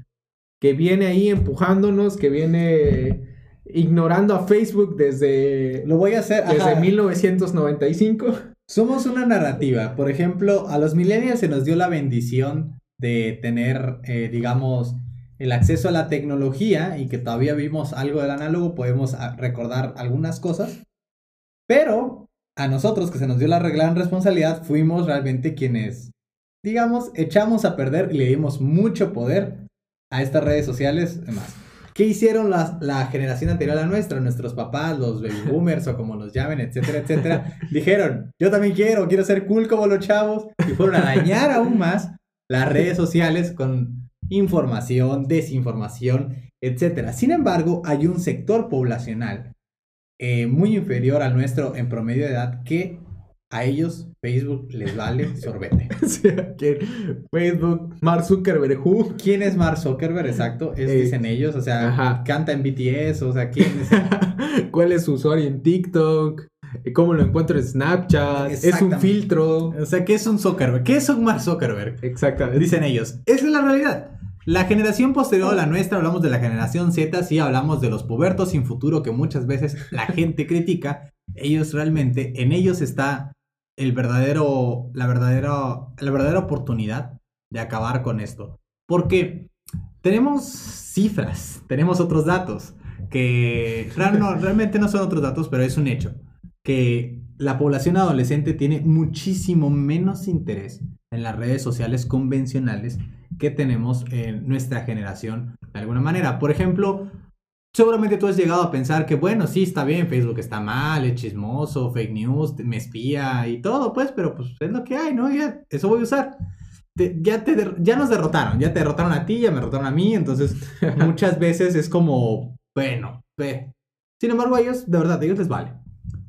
que viene ahí empujándonos, que viene ignorando a Facebook desde, Lo voy a hacer. desde ajá. 1995. Somos una narrativa. Por ejemplo, a los millennials se nos dio la bendición de tener, eh, digamos, el acceso a la tecnología y que todavía vimos algo del análogo, podemos ah, recordar algunas cosas. Pero a nosotros que se nos dio la gran responsabilidad, fuimos realmente quienes, digamos, echamos a perder y le dimos mucho poder a estas redes sociales. Además, ¿qué hicieron las- la generación anterior a la nuestra? Nuestros papás, los baby boomers o como los llamen, etcétera, etcétera. Dijeron, yo también quiero, quiero ser cool como los chavos. Y fueron a dañar aún más las redes sociales con información, desinformación, etcétera. Sin embargo, hay un sector poblacional eh, muy inferior al nuestro en promedio de edad que a ellos Facebook les vale sorbete. O sea, que Facebook, Mark Zuckerberg, who? ¿Quién es Mark Zuckerberg? Exacto, es, Eh, dicen ellos, o sea, ajá. canta en BTS, o sea, ¿quién es? ¿Cuál es su usuario en TikTok? ¿Cómo lo encuentro en Snapchat? ¿Es un filtro? O sea, ¿qué es un Zuckerberg? ¿Qué es un Mark Zuckerberg? Exactamente. Dicen ellos. Esa es la realidad. La generación posterior a la nuestra, hablamos de la generación Z, sí hablamos de los pubertos sin futuro que muchas veces la gente critica. Ellos realmente, en ellos está el verdadero, la verdadera, la verdadera oportunidad de acabar con esto. Porque tenemos cifras, tenemos otros datos que no, realmente no son otros datos, pero es un hecho que la población adolescente tiene muchísimo menos interés en las redes sociales convencionales que tenemos en nuestra generación de alguna manera. Por ejemplo, seguramente tú has llegado a pensar que, bueno, sí, está bien, Facebook está mal, es chismoso, fake news, me espía y todo, pues, pero pues es lo que hay, ¿no? Ya, eso voy a usar. Te- ya, te, ya nos derrotaron, ya te derrotaron a ti, ya me derrotaron a mí, entonces muchas veces es como, bueno, ve. Sin embargo, a ellos, de verdad, a ellos les vale.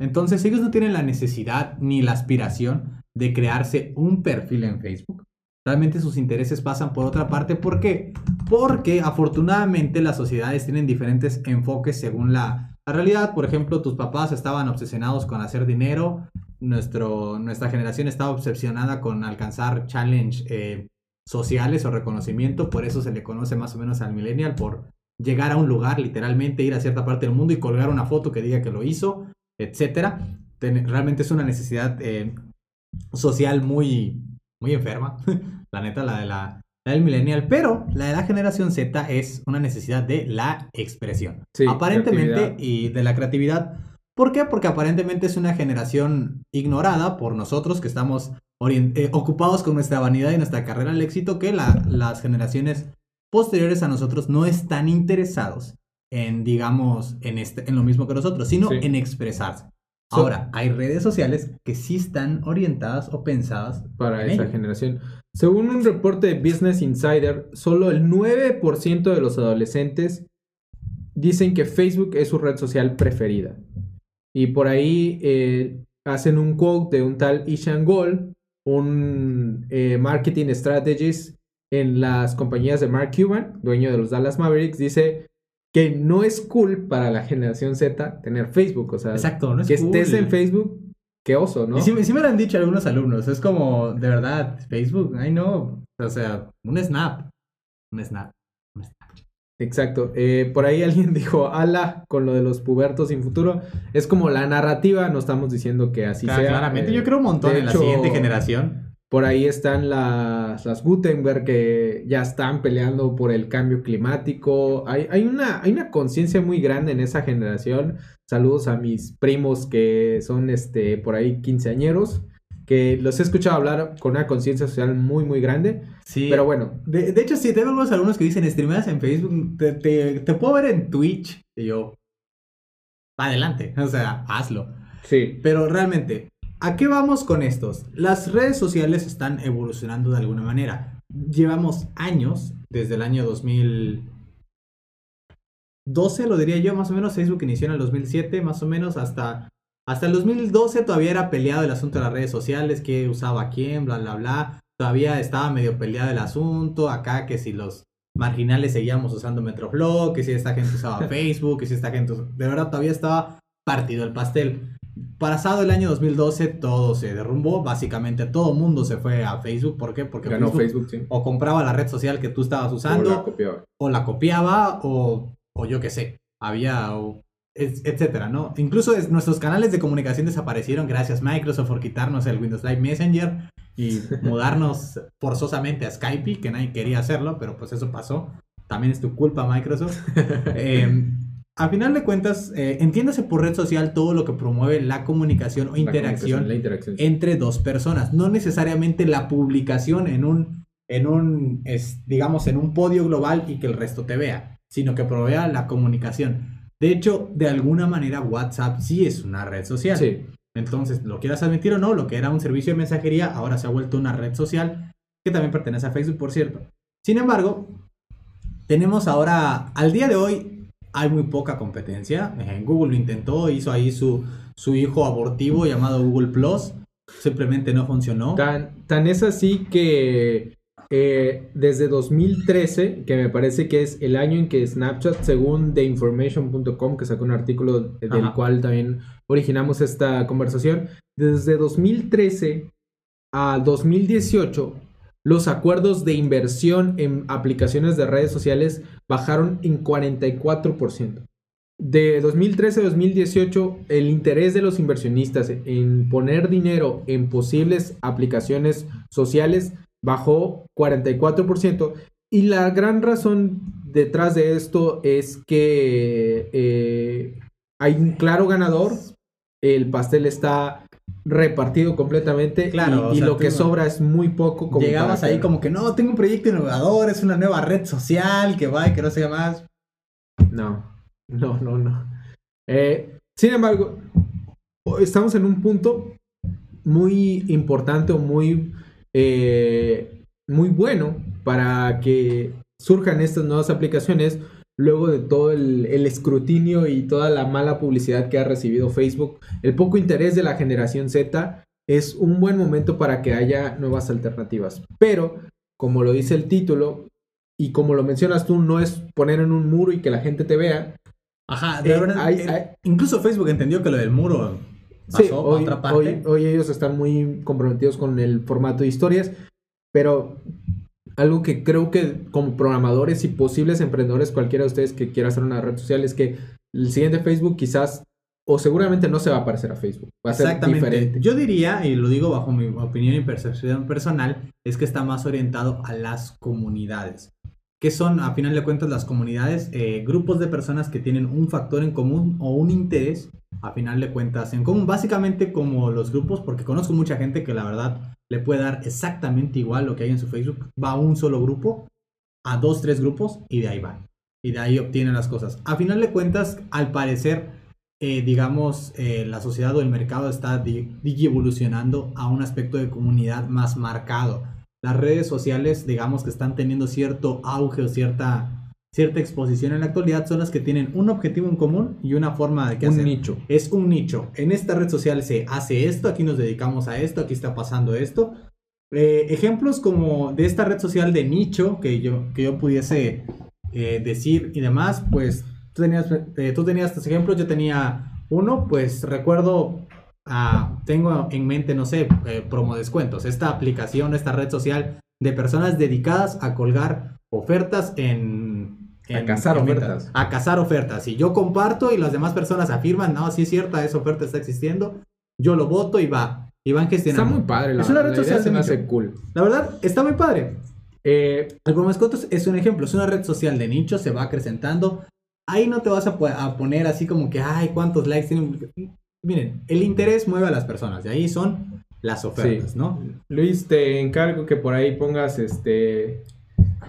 Entonces, ellos no tienen la necesidad ni la aspiración de crearse un perfil en Facebook. Realmente sus intereses pasan por otra parte. ¿Por qué? Porque afortunadamente las sociedades tienen diferentes enfoques según la, realidad. Por ejemplo, tus papás estaban obsesionados con hacer dinero. Nuestro, nuestra generación estaba obsesionada con alcanzar challenge eh, sociales o reconocimiento. Por eso se le conoce más o menos al millennial por llegar a un lugar, literalmente ir a cierta parte del mundo y colgar una foto que diga que lo hizo, etcétera. Realmente es una necesidad eh, social muy, muy enferma, la neta, la de la, la del millennial, pero la de la generación Z es una necesidad de la expresión. Sí, aparentemente y de la creatividad. ¿Por qué? Porque aparentemente es una generación ignorada por nosotros que estamos eh, ocupados con nuestra vanidad y nuestra carrera al éxito que la- las generaciones posteriores a nosotros no están interesados en, digamos, en, este, en lo mismo que nosotros, sino Sí. en expresarse. So- Ahora, hay redes sociales que sí están orientadas o pensadas para esa ello. generación. Según un reporte de Business Insider, solo el 9% de los adolescentes dicen que Facebook es su red social preferida. Y por ahí eh, hacen un quote de un tal Ishan Gold, un eh, marketing strategist en las compañías de Mark Cuban, dueño de los Dallas Mavericks, dice que no es cool para la generación Z tener Facebook. O sea, Exacto, no es que estés en Facebook, qué oso, ¿no? Y sí, me- sí me lo han dicho algunos alumnos, es como, de verdad, Facebook, ay no, o sea, un snap, un snap, un snap. Exacto. Eh, por ahí alguien dijo, ala, con lo de los pubertos sin futuro. Es como la narrativa, no estamos diciendo que así Claro, sea. claramente, Eh, yo creo un montón en la siguiente generación. Por ahí están las, las Gutenberg que ya están peleando por el cambio climático. Hay, hay una, hay una conciencia muy grande en esa generación. Saludos a mis primos que son este, por ahí quinceañeros, que los he escuchado hablar con una conciencia social muy, muy grande. Sí. Pero bueno, De, de hecho, sí, tengo algunos alumnos que dicen, streameas en Facebook, te, te, te puedo ver en Twitch. Y yo, adelante, o sea, hazlo. sí. Pero realmente, ¿a qué vamos con estos? Las redes sociales están evolucionando de alguna manera. llevamos años, desde el año 2012, lo diría yo, más o menos, Facebook inició en el 2007, más o menos, hasta, hasta el 2012 todavía era peleado el asunto de las redes sociales, que usaba quién, bla, bla, bla. Todavía estaba medio peleado el asunto, acá que si los marginales seguíamos usando Metroflow, que si esta gente usaba Facebook, que si esta gente... De verdad, todavía estaba partido el pastel. Pasado el año 2012 todo se derrumbó, básicamente todo el mundo se fue a Facebook, ¿por qué? Porque Ganó Facebook, sí. o compraba la red social que tú estabas usando, O la copiaba. o la copiaba, o, o yo qué sé, había, o, etcétera, ¿no? Incluso es- nuestros canales de comunicación desaparecieron gracias Microsoft por quitarnos el Windows Live Messenger y mudarnos forzosamente a Skype, que nadie quería hacerlo, pero pues eso pasó. También es tu culpa, Microsoft. Eh, a final de cuentas, eh, entiéndase por red social todo lo que promueve la comunicación o La interacción comunicación, La interacción. sí. entre dos personas, no necesariamente la publicación en un, en un, es, digamos, en un podio global y que el resto te vea, sino que provea la comunicación. De hecho, de alguna manera WhatsApp sí es una red social. Sí. Entonces, lo quieras admitir o no, lo que era un servicio de mensajería ahora se ha vuelto una red social que también pertenece a Facebook, por cierto. Sin embargo, tenemos ahora, al día de hoy, hay muy poca competencia. Eh, Google lo intentó, hizo ahí su, su hijo abortivo llamado Google Plus. Simplemente no funcionó. Tan, tan es así que eh, desde 2013, que me parece que es el año en que Snapchat, según TheInformation.com, que sacó un artículo del Ajá. cual también originamos esta conversación, desde 2013 a 2018, los acuerdos de inversión en aplicaciones de redes sociales bajaron en 44%. De 2013 a 2018, el interés de los inversionistas en poner dinero en posibles aplicaciones sociales bajó 44%. Y la gran razón detrás de esto es que eh, hay un claro ganador, el pastel está repartido completamente Claro, y, o y sea, lo que sobra es muy poco. Como Llegamos para ahí que- como que no, tengo un proyecto innovador, es una nueva red social que va y que no sé más. No, no, no, no. Eh, sin embargo, estamos en un punto muy importante o muy, eh, muy bueno para que surjan estas nuevas aplicaciones luego de todo el, el escrutinio y toda la mala publicidad que ha recibido Facebook, el poco interés de la generación Z, es un buen momento para que haya nuevas alternativas. Pero, como lo dice el título, y como lo mencionas tú, no es poner en un muro y que la gente te vea. Ajá, Eh, de verdad, hay- eh, hay- incluso Facebook entendió que lo del muro pasó Sí, a hoy, otra parte. hoy- hoy ellos están muy comprometidos con el formato de historias, pero algo que creo que como programadores y posibles emprendedores, cualquiera de ustedes que quiera hacer una red social, es que el siguiente Facebook quizás o seguramente no se va a parecer a Facebook. Va a ser diferente. Yo diría, y lo digo bajo mi opinión y percepción personal, es que está más orientado a las comunidades. ¿Qué son, a final de cuentas, las comunidades? Eh, grupos de personas que tienen un factor en común o un interés, a final de cuentas, en común. Básicamente como los grupos, porque conozco mucha gente que la verdad le puede dar exactamente igual lo que hay en su Facebook. Va a un solo grupo, a dos, tres grupos, y de ahí va. Y de ahí obtienen las cosas. A final de cuentas, al parecer, eh, digamos, eh, la sociedad o el mercado está di- evolucionando a un aspecto de comunidad más marcado. Las redes sociales, digamos que están teniendo cierto auge o cierta, cierta exposición en la actualidad, son las que tienen un objetivo en común y una forma de que Un hacer. nicho. Es un nicho. En esta red social se hace esto, aquí nos dedicamos a esto, aquí está pasando esto. Eh, ejemplos como de esta red social de nicho que yo, que yo pudiese eh, decir y demás, pues tú tenías, eh, tú tenías estos ejemplos, yo tenía uno, pues recuerdo, ah, tengo en mente, no sé, eh, promo descuentos, esta aplicación, esta red social de personas dedicadas a colgar ofertas en... A cazar ofertas. A cazar ofertas. Y yo comparto y las demás personas afirman, no, sí es cierta, esa oferta está existiendo, yo lo voto y va. Y van Está gestionando. muy padre. La, Es una red la idea social se de me hace nicho. cool. La verdad, está muy padre. Eh, El es un ejemplo, es una red social de nicho, se va acrecentando. Ahí no te vas a, a poner así como que, ay, cuántos likes tienen. Miren, el interés mueve a las personas, de ahí son las ofertas, Sí. ¿no? Luis, te encargo que por ahí pongas este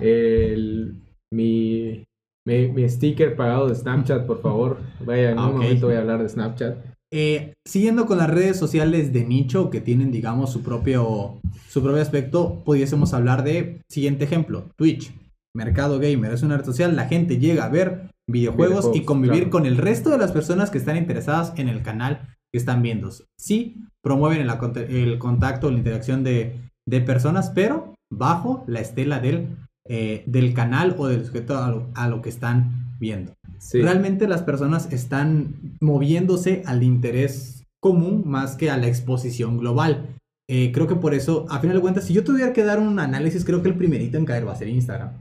el, mi, mi, mi sticker pagado de Snapchat, por favor. Vaya, en Ah, un momento voy a hablar de Snapchat. Eh, siguiendo con las redes sociales de nicho que tienen, digamos, su propio, su propio aspecto, pudiésemos hablar de, siguiente ejemplo, Twitch, mercado gamer, es una red social, la gente llega a ver videojuegos, Videojuegos, y convivir claro. con el resto de las personas que están interesadas en el canal que están viendo. Sí, promueven el, contacto, la interacción de, de personas, pero bajo la estela del, eh, del canal o del sujeto a lo- a lo que están viendo. Sí. Realmente las personas están moviéndose al interés común más que a la exposición global. Eh, creo que por eso, a final de cuentas, si yo tuviera que dar un análisis, creo que el primerito en caer va a ser Instagram,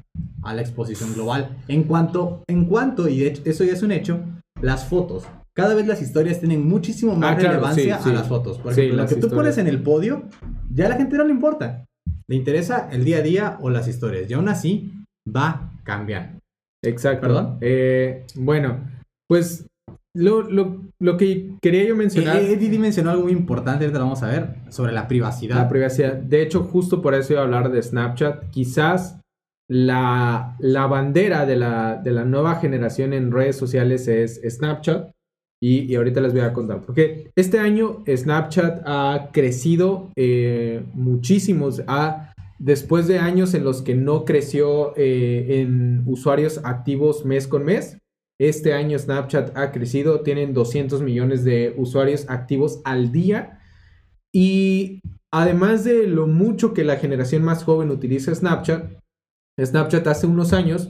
a la exposición global. En cuanto, en cuanto, y de hecho, eso ya es un hecho, las fotos. Cada vez las historias tienen muchísimo más Ah, claro, relevancia sí, sí. a las fotos. Por Sí, ejemplo, lo que tú pones en el podio, ya a la gente no le importa. Le interesa el día a día o las historias. Y aún así, va cambiando. Exacto. ¿Perdón? Eh, bueno, pues lo, lo, lo que quería yo mencionar, Eh, Eddie mencionó algo muy importante, ahorita lo vamos a ver, sobre la privacidad. la privacidad. De hecho, justo por eso iba a hablar de Snapchat. Quizás la, la bandera de la, de la nueva generación en redes sociales es Snapchat. Y, y ahorita les voy a contar. Porque este año Snapchat ha crecido eh, muchísimo. Ha, después de años en los que no creció eh, en usuarios activos mes con mes, este año Snapchat ha crecido. Tienen 200 millones de usuarios activos al día. Y además de lo mucho que la generación más joven utiliza Snapchat, Snapchat hace unos años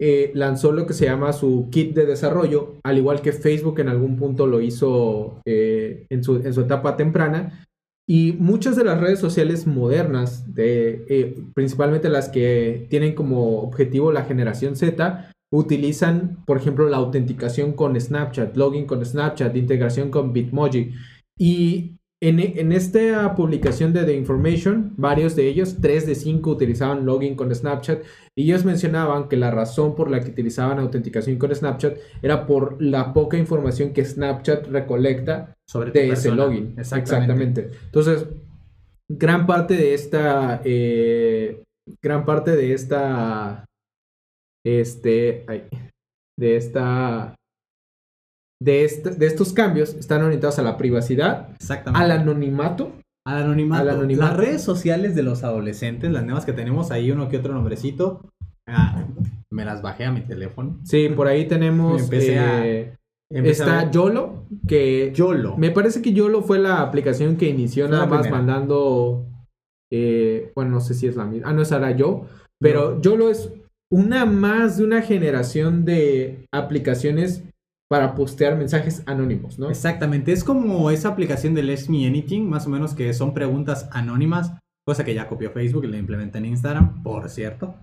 eh, lanzó lo que se llama su kit de desarrollo, al igual que Facebook en algún punto lo hizo eh, en, su, en su etapa temprana. Y muchas de las redes sociales modernas, de, eh, principalmente las que tienen como objetivo la generación Z, utilizan, por ejemplo, la autenticación con Snapchat, login con Snapchat, integración con Bitmoji. Y en, en esta publicación de The Information, varios de ellos, 3 de 5 utilizaban login con Snapchat y ellos mencionaban que la razón por la que utilizaban autenticación con Snapchat era por la poca información que Snapchat recolecta sobre de ese login. Exactamente. Exactamente. Entonces, gran parte de esta, eh, gran parte de esta, este, ay, de esta, de, esta- de estos cambios están orientados a la privacidad, Exactamente. al anonimato. Al anonimato. Al anonimato. Las redes sociales de los adolescentes, las nuevas que tenemos ahí, uno que otro nombrecito. ah, me las bajé a mi teléfono. Sí, por ahí tenemos, Empecé eh, a está YOLO, que YOLO. Me parece que YOLO fue la aplicación que inició nada más primera. mandando. eh, bueno, no sé si es la misma. Ah, no, esa era yo. Pero YOLO es una más de una generación de aplicaciones para postear mensajes anónimos, ¿no? Exactamente. Es como esa aplicación de Let's Me Anything, más o menos que son preguntas anónimas, cosa que ya copió Facebook y la implementa en Instagram, por cierto.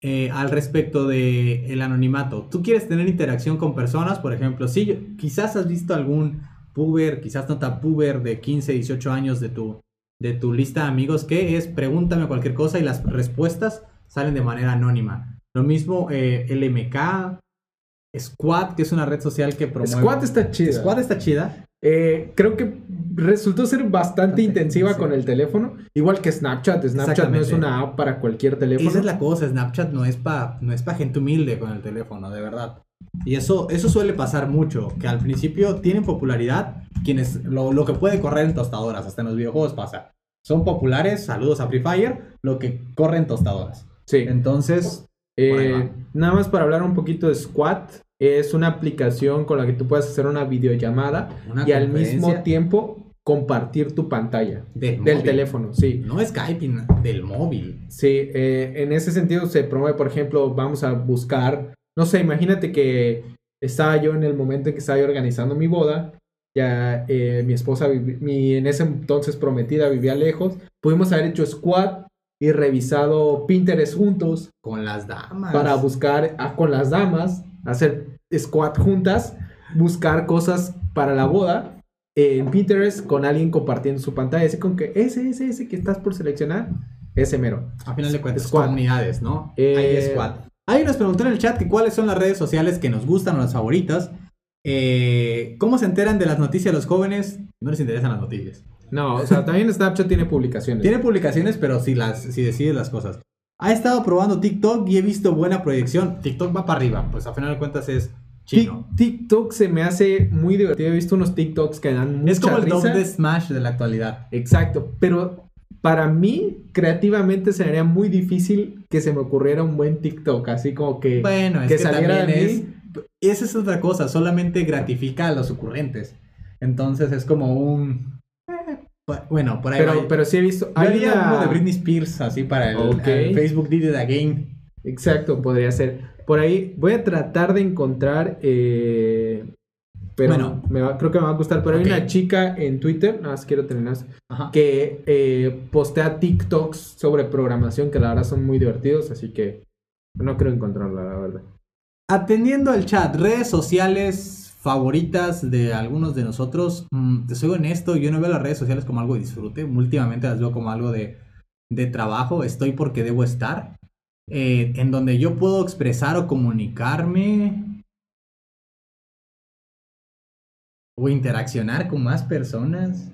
Eh, al respecto de el anonimato, tú quieres tener interacción con personas, por ejemplo, si quizás has visto algún puber, quizás no tan puber de 15, 18 años de tu, de tu lista de amigos, que es pregúntame cualquier cosa y las respuestas salen de manera anónima. Lo mismo eh, LMK, Squad, que es una red social que promueve... Squad está chida. Squad está chida. Eh, creo que resultó ser bastante intensiva sí. con el teléfono. Igual que Snapchat. Snapchat no es una app para cualquier teléfono. Esa es la cosa, Snapchat no es para no es pa gente humilde con el teléfono, de verdad. Y eso, eso suele pasar mucho, que al principio tienen popularidad quienes lo, lo que puede correr en tostadoras, hasta en los videojuegos pasa. Son populares, saludos a Free Fire, lo que corre en tostadoras. Sí. Entonces, Eh, nada más para hablar un poquito de Squad. Es una aplicación con la que tú puedes hacer una videollamada una y al mismo tiempo compartir tu pantalla del, teléfono. Sí, No Skype, del móvil. sí. eh, en ese sentido se promueve, por ejemplo, vamos a buscar, no sé, imagínate que estaba yo en el momento en que estaba yo organizando mi boda. Ya eh, mi esposa, mi en ese entonces prometida, vivía lejos. Pudimos haber hecho Squad y revisado Pinterest juntos Con las damas. para buscar ah, con las damas, hacer squad juntas, buscar cosas para la boda en Pinterest con alguien compartiendo su pantalla, así con que ese, ese, ese que estás por seleccionar, ese mero. A final de cuentas, Squad. comunidades, ¿no? Eh, Hay squad. Alguien nos preguntó en el chat que cuáles son las redes sociales que nos gustan o las favoritas. Eh, ¿Cómo se enteran de las noticias los jóvenes? No les interesan las noticias. No, o sea, también Snapchat tiene publicaciones. Tiene publicaciones, pero si las, si decides las cosas. Ha estado probando TikTok y he visto buena proyección. TikTok va para arriba, pues a final de cuentas es chino. TikTok se me hace muy divertido. He visto unos TikToks que dan mucha Es como el risa. De Smash de la actualidad. Exacto, pero para mí, creativamente, sería muy difícil que se me ocurriera un buen TikTok, así como que... Bueno, es que que, saliera de es. mí. Esa es otra cosa, solamente gratifica a los ocurrentes. Entonces es como un. Bu- Bueno, por ahí. pero, va. pero sí he visto... Yo hay una- uno de Britney Spears, así para el, Ok. el Facebook Did It Again. Exacto, podría ser. Por ahí voy a tratar de encontrar... eh, Pero Bueno. me va- creo que me va a gustar. Pero hay una chica en Twitter, nada más quiero terminar, Ajá. que eh, postea TikToks sobre programación que la verdad son muy divertidos, así que no creo encontrarla, la verdad. Atendiendo al chat, redes sociales favoritas de algunos de nosotros. Mm, te soy honesto, yo no veo las redes sociales como algo de disfrute. Últimamente las veo como algo de, de trabajo. Estoy porque debo estar. Eh, en donde yo puedo expresar o comunicarme. O interaccionar con más personas.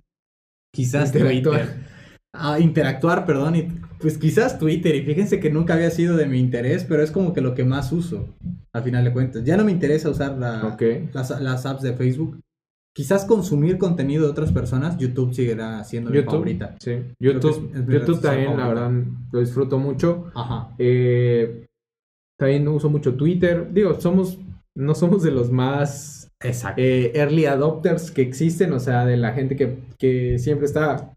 Quizás Interactuar. Twitter. Ah, interactuar, perdón. y- pues quizás Twitter. Y fíjense que nunca había sido de mi interés, pero es como que lo que más uso. Al final de cuentas. Ya no me interesa usar la, las, las apps de Facebook. Quizás consumir contenido de otras personas. YouTube seguirá siendo mi YouTube, favorita. sí. YouTube, es- es mi red YouTube también, la verdad, lo disfruto mucho. Ajá. Eh, también uso mucho Twitter. Digo, somos, no somos de los más Exacto. eh, early adopters que existen, o sea, de la gente que, que siempre está,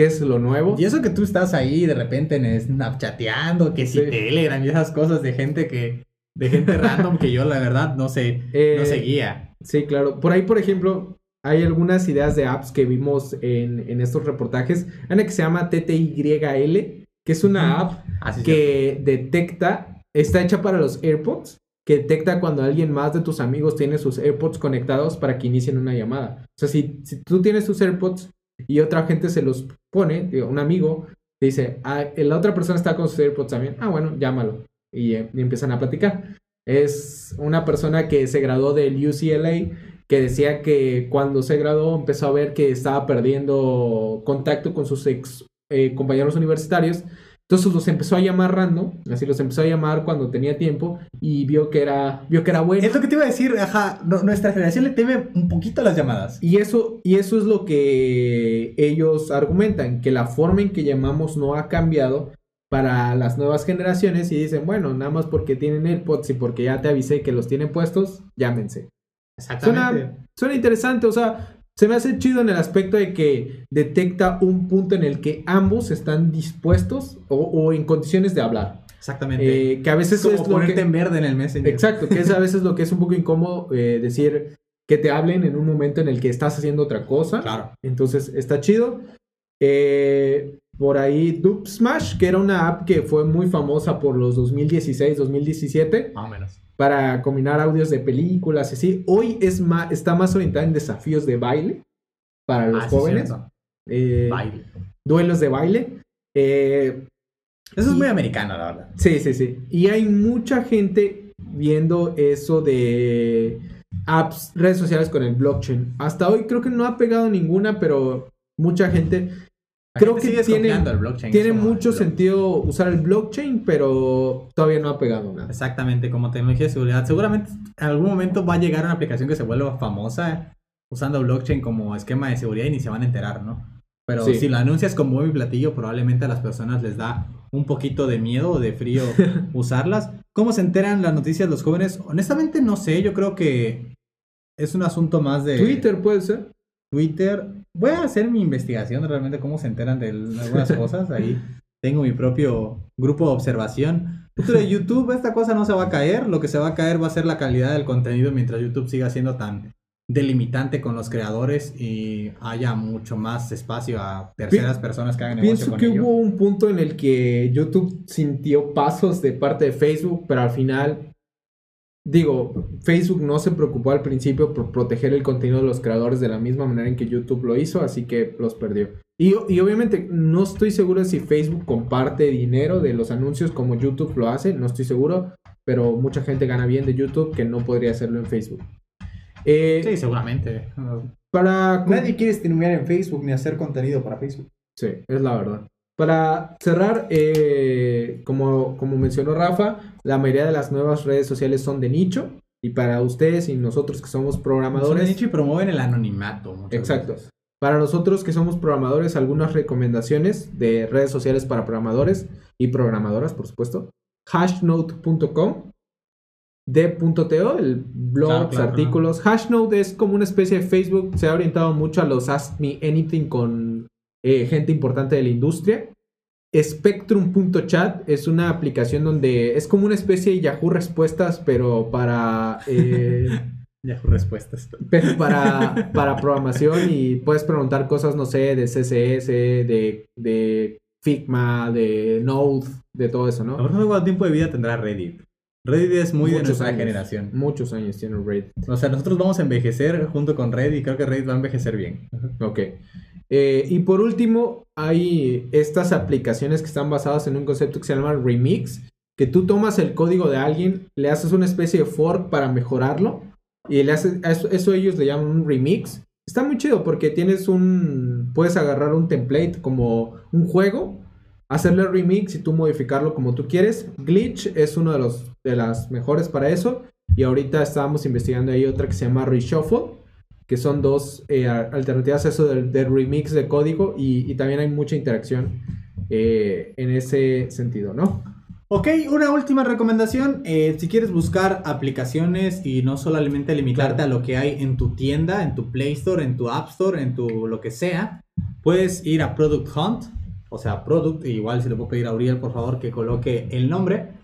que es lo nuevo. Y eso que tú estás ahí de repente en Snapchateando, que si Sí. Telegram y esas cosas de gente que. De gente random que yo la verdad no sé. Eh, no seguía. Sí, claro. Por ahí, por ejemplo, hay algunas ideas de apps que vimos en, en estos reportajes. Hay una que se llama TTYL, que es una app Así que detecta, está hecha para los AirPods, que detecta cuando alguien más de tus amigos tiene sus AirPods conectados para que inicien una llamada. O sea, si, si tú tienes tus AirPods y otra gente se los pone, un amigo, dice, ah, la otra persona está con sus AirPods también, ah, bueno, llámalo. Y, eh, empiezan a platicar. Es una persona que se graduó del UCLA que decía que cuando se graduó empezó a ver que estaba perdiendo contacto con sus ex eh, compañeros universitarios. Entonces los empezó a llamar random, así los empezó a llamar cuando tenía tiempo y vio que era, vio que era bueno. Es lo que te iba a decir, ajá. no- nuestra generación le teme un poquito a las llamadas. Y eso, y eso es lo que ellos argumentan, que la forma en que llamamos no ha cambiado para las nuevas generaciones y dicen, bueno, nada más porque tienen AirPods y porque ya te avisé que los tienen puestos, llámense. Suena, suena interesante, o sea, se me hace chido en el aspecto de que detecta un punto en el que ambos están dispuestos o, o en condiciones de hablar. Exactamente. Eh, que a veces es como es lo ponerte que... en verde en el Messenger. Exacto, que es a veces lo que es un poco incómodo eh, decir que te hablen en un momento en el que estás haciendo otra cosa. Claro. Entonces está chido. Eh, por ahí Dub Smash, que era una app que fue muy famosa por los 2016-2017 Más o menos. Para combinar audios de películas y así. Hoy es más, está más orientada en desafíos de baile para los Ah, jóvenes. Eh, Baile. duelos de baile. Eh, Eso es muy americano, la verdad. Sí, sí, sí. Y hay mucha gente viendo eso de apps, redes sociales con el blockchain. Hasta hoy creo que no ha pegado ninguna, pero mucha gente La Creo que tiene- del blockchain. tiene mucho el sentido usar el blockchain, pero todavía no ha pegado nada. Exactamente, como tecnología de seguridad. Seguramente en algún momento va a llegar una aplicación que se vuelva famosa usando blockchain como esquema de seguridad y ni se van a enterar, ¿no? Pero Sí. si lo anuncias como muy platillo, probablemente a las personas les da un poquito de miedo o de frío usarlas. ¿Cómo se enteran las noticias los jóvenes? Honestamente no sé, yo creo que es un asunto más de Twitter puede ser. Twitter. Voy a hacer mi investigación realmente cómo se enteran de algunas cosas. Ahí tengo mi propio grupo de observación. De YouTube, esta cosa no se va a caer. Lo que se va a caer va a ser la calidad del contenido mientras YouTube siga siendo tan delimitante con los creadores y haya mucho más espacio a terceras personas que hagan negocio Pienso con que ello. hubo un punto en el que YouTube sintió pasos de parte de Facebook, pero al final, digo, Facebook no se preocupó al principio por proteger el contenido de los creadores de la misma manera en que YouTube lo hizo, así que los perdió. Y, y obviamente no estoy seguro de si Facebook comparte dinero de los anuncios como YouTube lo hace, no estoy seguro, pero mucha gente gana bien de YouTube que no podría hacerlo en Facebook. Eh, Sí, seguramente. Para Nadie quiere streamear en Facebook ni hacer contenido para Facebook. Sí, es la verdad. Para cerrar, eh, como, como mencionó Rafa, la mayoría de las nuevas redes sociales son de nicho. Y para ustedes y nosotros que somos Son de programadores, nicho y promueven el anonimato. Exacto. veces. Para nosotros que somos programadores, algunas recomendaciones de redes sociales para programadores y programadoras, por supuesto. Hashnote.com, D.to, el blog, Claro, claro, artículos. Hashnote es como una especie de Facebook, se ha orientado mucho a los Ask Me Anything con eh, gente importante de la industria. Spectrum.chat es una aplicación donde es como una especie de Yahoo Respuestas, pero para... eh, Ya respuestas. pero para, para programación y puedes preguntar cosas, no sé, de CSS, de, de Figma, de Node, de todo eso, ¿no? Ahora no sé cuánto tiempo de vida tendrá Reddit. Reddit es muy de nuestra años. generación. Muchos años tiene Reddit. O sea, nosotros vamos a envejecer junto con Reddit y creo que Reddit va a envejecer bien. Ok. Eh, y por último, hay estas aplicaciones que están basadas en un concepto que se llama remix, que tú tomas el código de alguien, le haces una especie de fork para mejorarlo y le haces, eso, eso ellos le llaman un remix. Está muy chido porque tienes un, puedes agarrar un template como un juego, hacerle remix y tú modificarlo como tú quieres. Glitch es uno de los de las mejores para eso y ahorita estábamos investigando ahí otra que se llama Reshuffle que son dos eh, alternativas a eso del, del remix de código y, y también hay mucha interacción eh, en ese sentido, ¿no? Ok, una última recomendación. eh, si quieres buscar aplicaciones y no solamente limitarte a lo que hay en tu tienda, en tu Play Store, en tu App Store, en tu lo que sea, puedes ir a Product Hunt, o sea, Product, igual si le puedo pedir a Uriel por favor que coloque el nombre,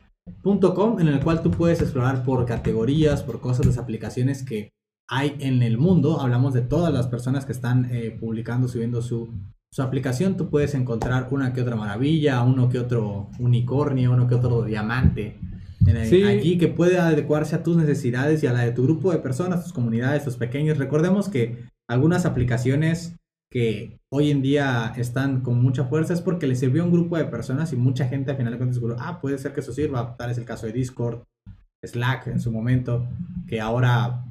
.com, en el cual tú puedes explorar por categorías, por cosas, las aplicaciones que hay en el mundo. Hablamos de todas las personas que están eh, publicando, subiendo su, su aplicación. Tú puedes encontrar una que otra maravilla, uno que otro unicornio, uno que otro diamante. en el- Sí. Allí que puede adecuarse a tus necesidades y a la de tu grupo de personas, tus comunidades, tus pequeños. Recordemos que algunas aplicaciones que hoy en día están con mucha fuerza es porque le sirvió a un grupo de personas y mucha gente al final de cuentas ah, puede ser que eso sirva. Tal es el caso de Discord, Slack en su momento, que ahora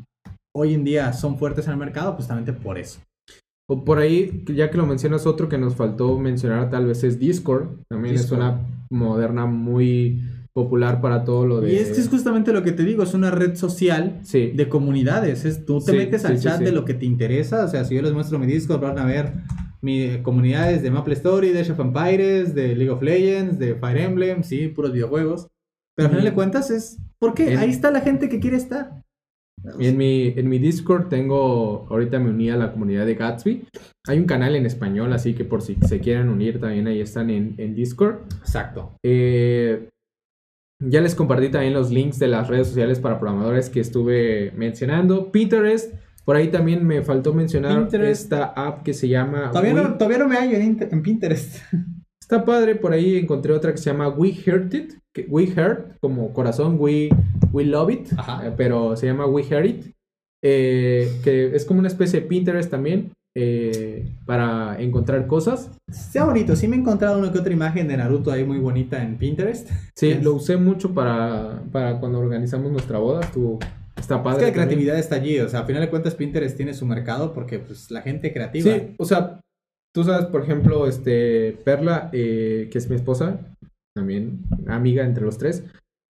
hoy en día son fuertes en el mercado justamente por eso. O por ahí, ya que lo mencionas, otro que nos faltó mencionar tal vez es Discord. También Discord. es una moderna muy popular para todo lo de... Y es que es justamente lo que te digo, es una red social Sí, de comunidades. Es, tú te Sí, metes al sí, chat de lo que te interesa. O sea, si yo les muestro mi Discord, van a ver mi comunidades de Maple Story, de Age of Empires, de League of Legends, de Fire Emblem, sí, puros videojuegos. Pero al final de cuentas es. ¿Por qué? Ahí está la gente que quiere estar. Y en mi, en mi Discord tengo, ahorita me uní a la comunidad de Gatsby. Hay un canal en español, así que por si se quieren unir también ahí están en, en Discord. Exacto. Eh, ya les compartí también los links de las redes sociales para programadores que estuve mencionando. Pinterest, por ahí también me faltó mencionar Pinterest. esta app que se llama... Todavía We- no, todavía no me hallo en Pinterest. Está padre, por ahí encontré otra que se llama We Heard It. que- We Heard, como corazón, We, we Love It, Ajá. eh, pero se llama We Heard It. eh, que es como una especie de Pinterest también eh, para encontrar cosas. Sea bonito. Sí me he encontrado una que otra imagen de Naruto ahí muy bonita en Pinterest. Sí, Yes. lo usé mucho para, para cuando organizamos nuestra boda. Estuvo, está Es padre. que la también. creatividad está allí. O sea, a final de cuentas Pinterest tiene su mercado porque pues la gente creativa. Sí, o sea, tú sabes, por ejemplo, este Perla, eh, que es mi esposa, también amiga entre los tres,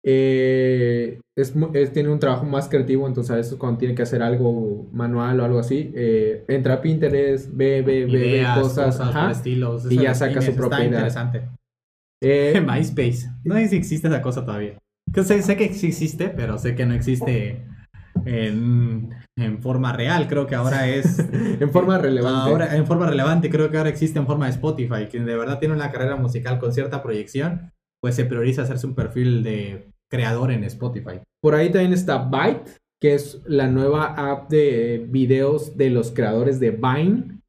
eh, es, tiene un trabajo más creativo, entonces a veces cuando tiene que hacer algo manual o algo así, eh, entra a Pinterest, ve, ve, ve, cosas, cosas, ajá, estilos. y ya saca su propia Está idea. interesante. eh, MySpace. No sé si existe esa cosa todavía. Que sé, sé que existe, pero sé que no existe en, en forma real. Creo que ahora es. en forma relevante. Ahora, en forma relevante, creo que ahora existe en forma de Spotify. Quien de verdad tiene una carrera musical con cierta proyección, pues se prioriza hacerse un perfil de creador en Spotify. Por ahí también está Byte, que es la nueva app de videos de los creadores de Vine.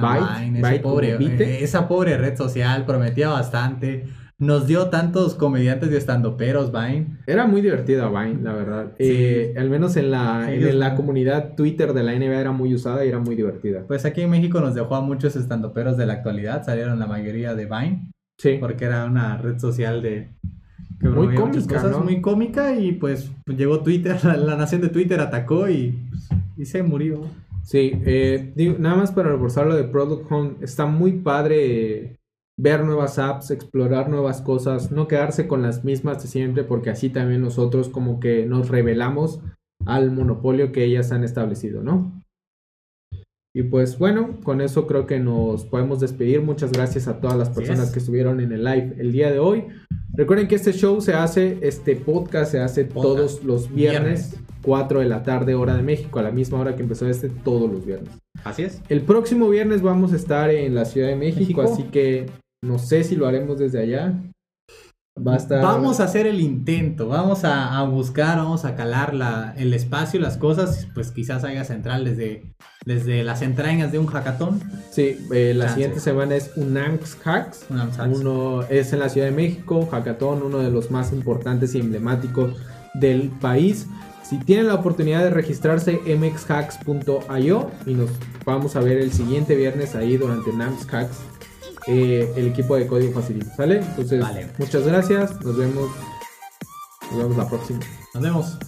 Byte, Vine, Byte pobre, esa pobre red social prometía bastante. Nos dio tantos comediantes y estandoperos, Vine. Era muy divertida Vine, la verdad. Sí. Eh, al menos en la, Sí, en la comunidad Twitter de la NBA era muy usada y era muy divertida. Pues aquí en México nos dejó a muchos estandoperos de la actualidad. Salieron la mayoría de Vine, Sí. porque era una red social de. que Muy cómica, ¿no? Muy cómica y pues llegó Twitter, la, la nación de Twitter atacó y, pues, y se murió. Sí, eh, digo, nada más para reforzar lo de Product Hunt, está muy padre ver nuevas apps, explorar nuevas cosas, no quedarse con las mismas de siempre, porque así también nosotros como que nos revelamos al monopolio que ellas han establecido, ¿no? Y pues bueno, con eso creo que nos podemos despedir. Muchas gracias a todas las personas que estuvieron en el live el día de hoy. Recuerden que este show se hace, este podcast se hace todos los viernes, 4 de la tarde, hora de México, a la misma hora que empezó este, todos los viernes. Así es. El próximo viernes vamos a estar en la Ciudad de México. así que no sé si lo haremos desde allá. Vamos a hacer el intento, vamos a, buscar, vamos a calar el espacio, las cosas, pues quizás haya central desde, desde las entrañas de un hackathon. Sí, eh, la siguiente semana es Unanx Hacks. Uno es en la Ciudad de México, hackathon, uno de los más importantes y emblemáticos del país. Si tienen la oportunidad de registrarse, mxhacks.io y nos vamos a ver el siguiente viernes ahí durante NAMS Hacks eh, el equipo de código facilito, ¿sale? Entonces, muchas gracias, nos vemos, nos vemos la próxima. Nos vemos.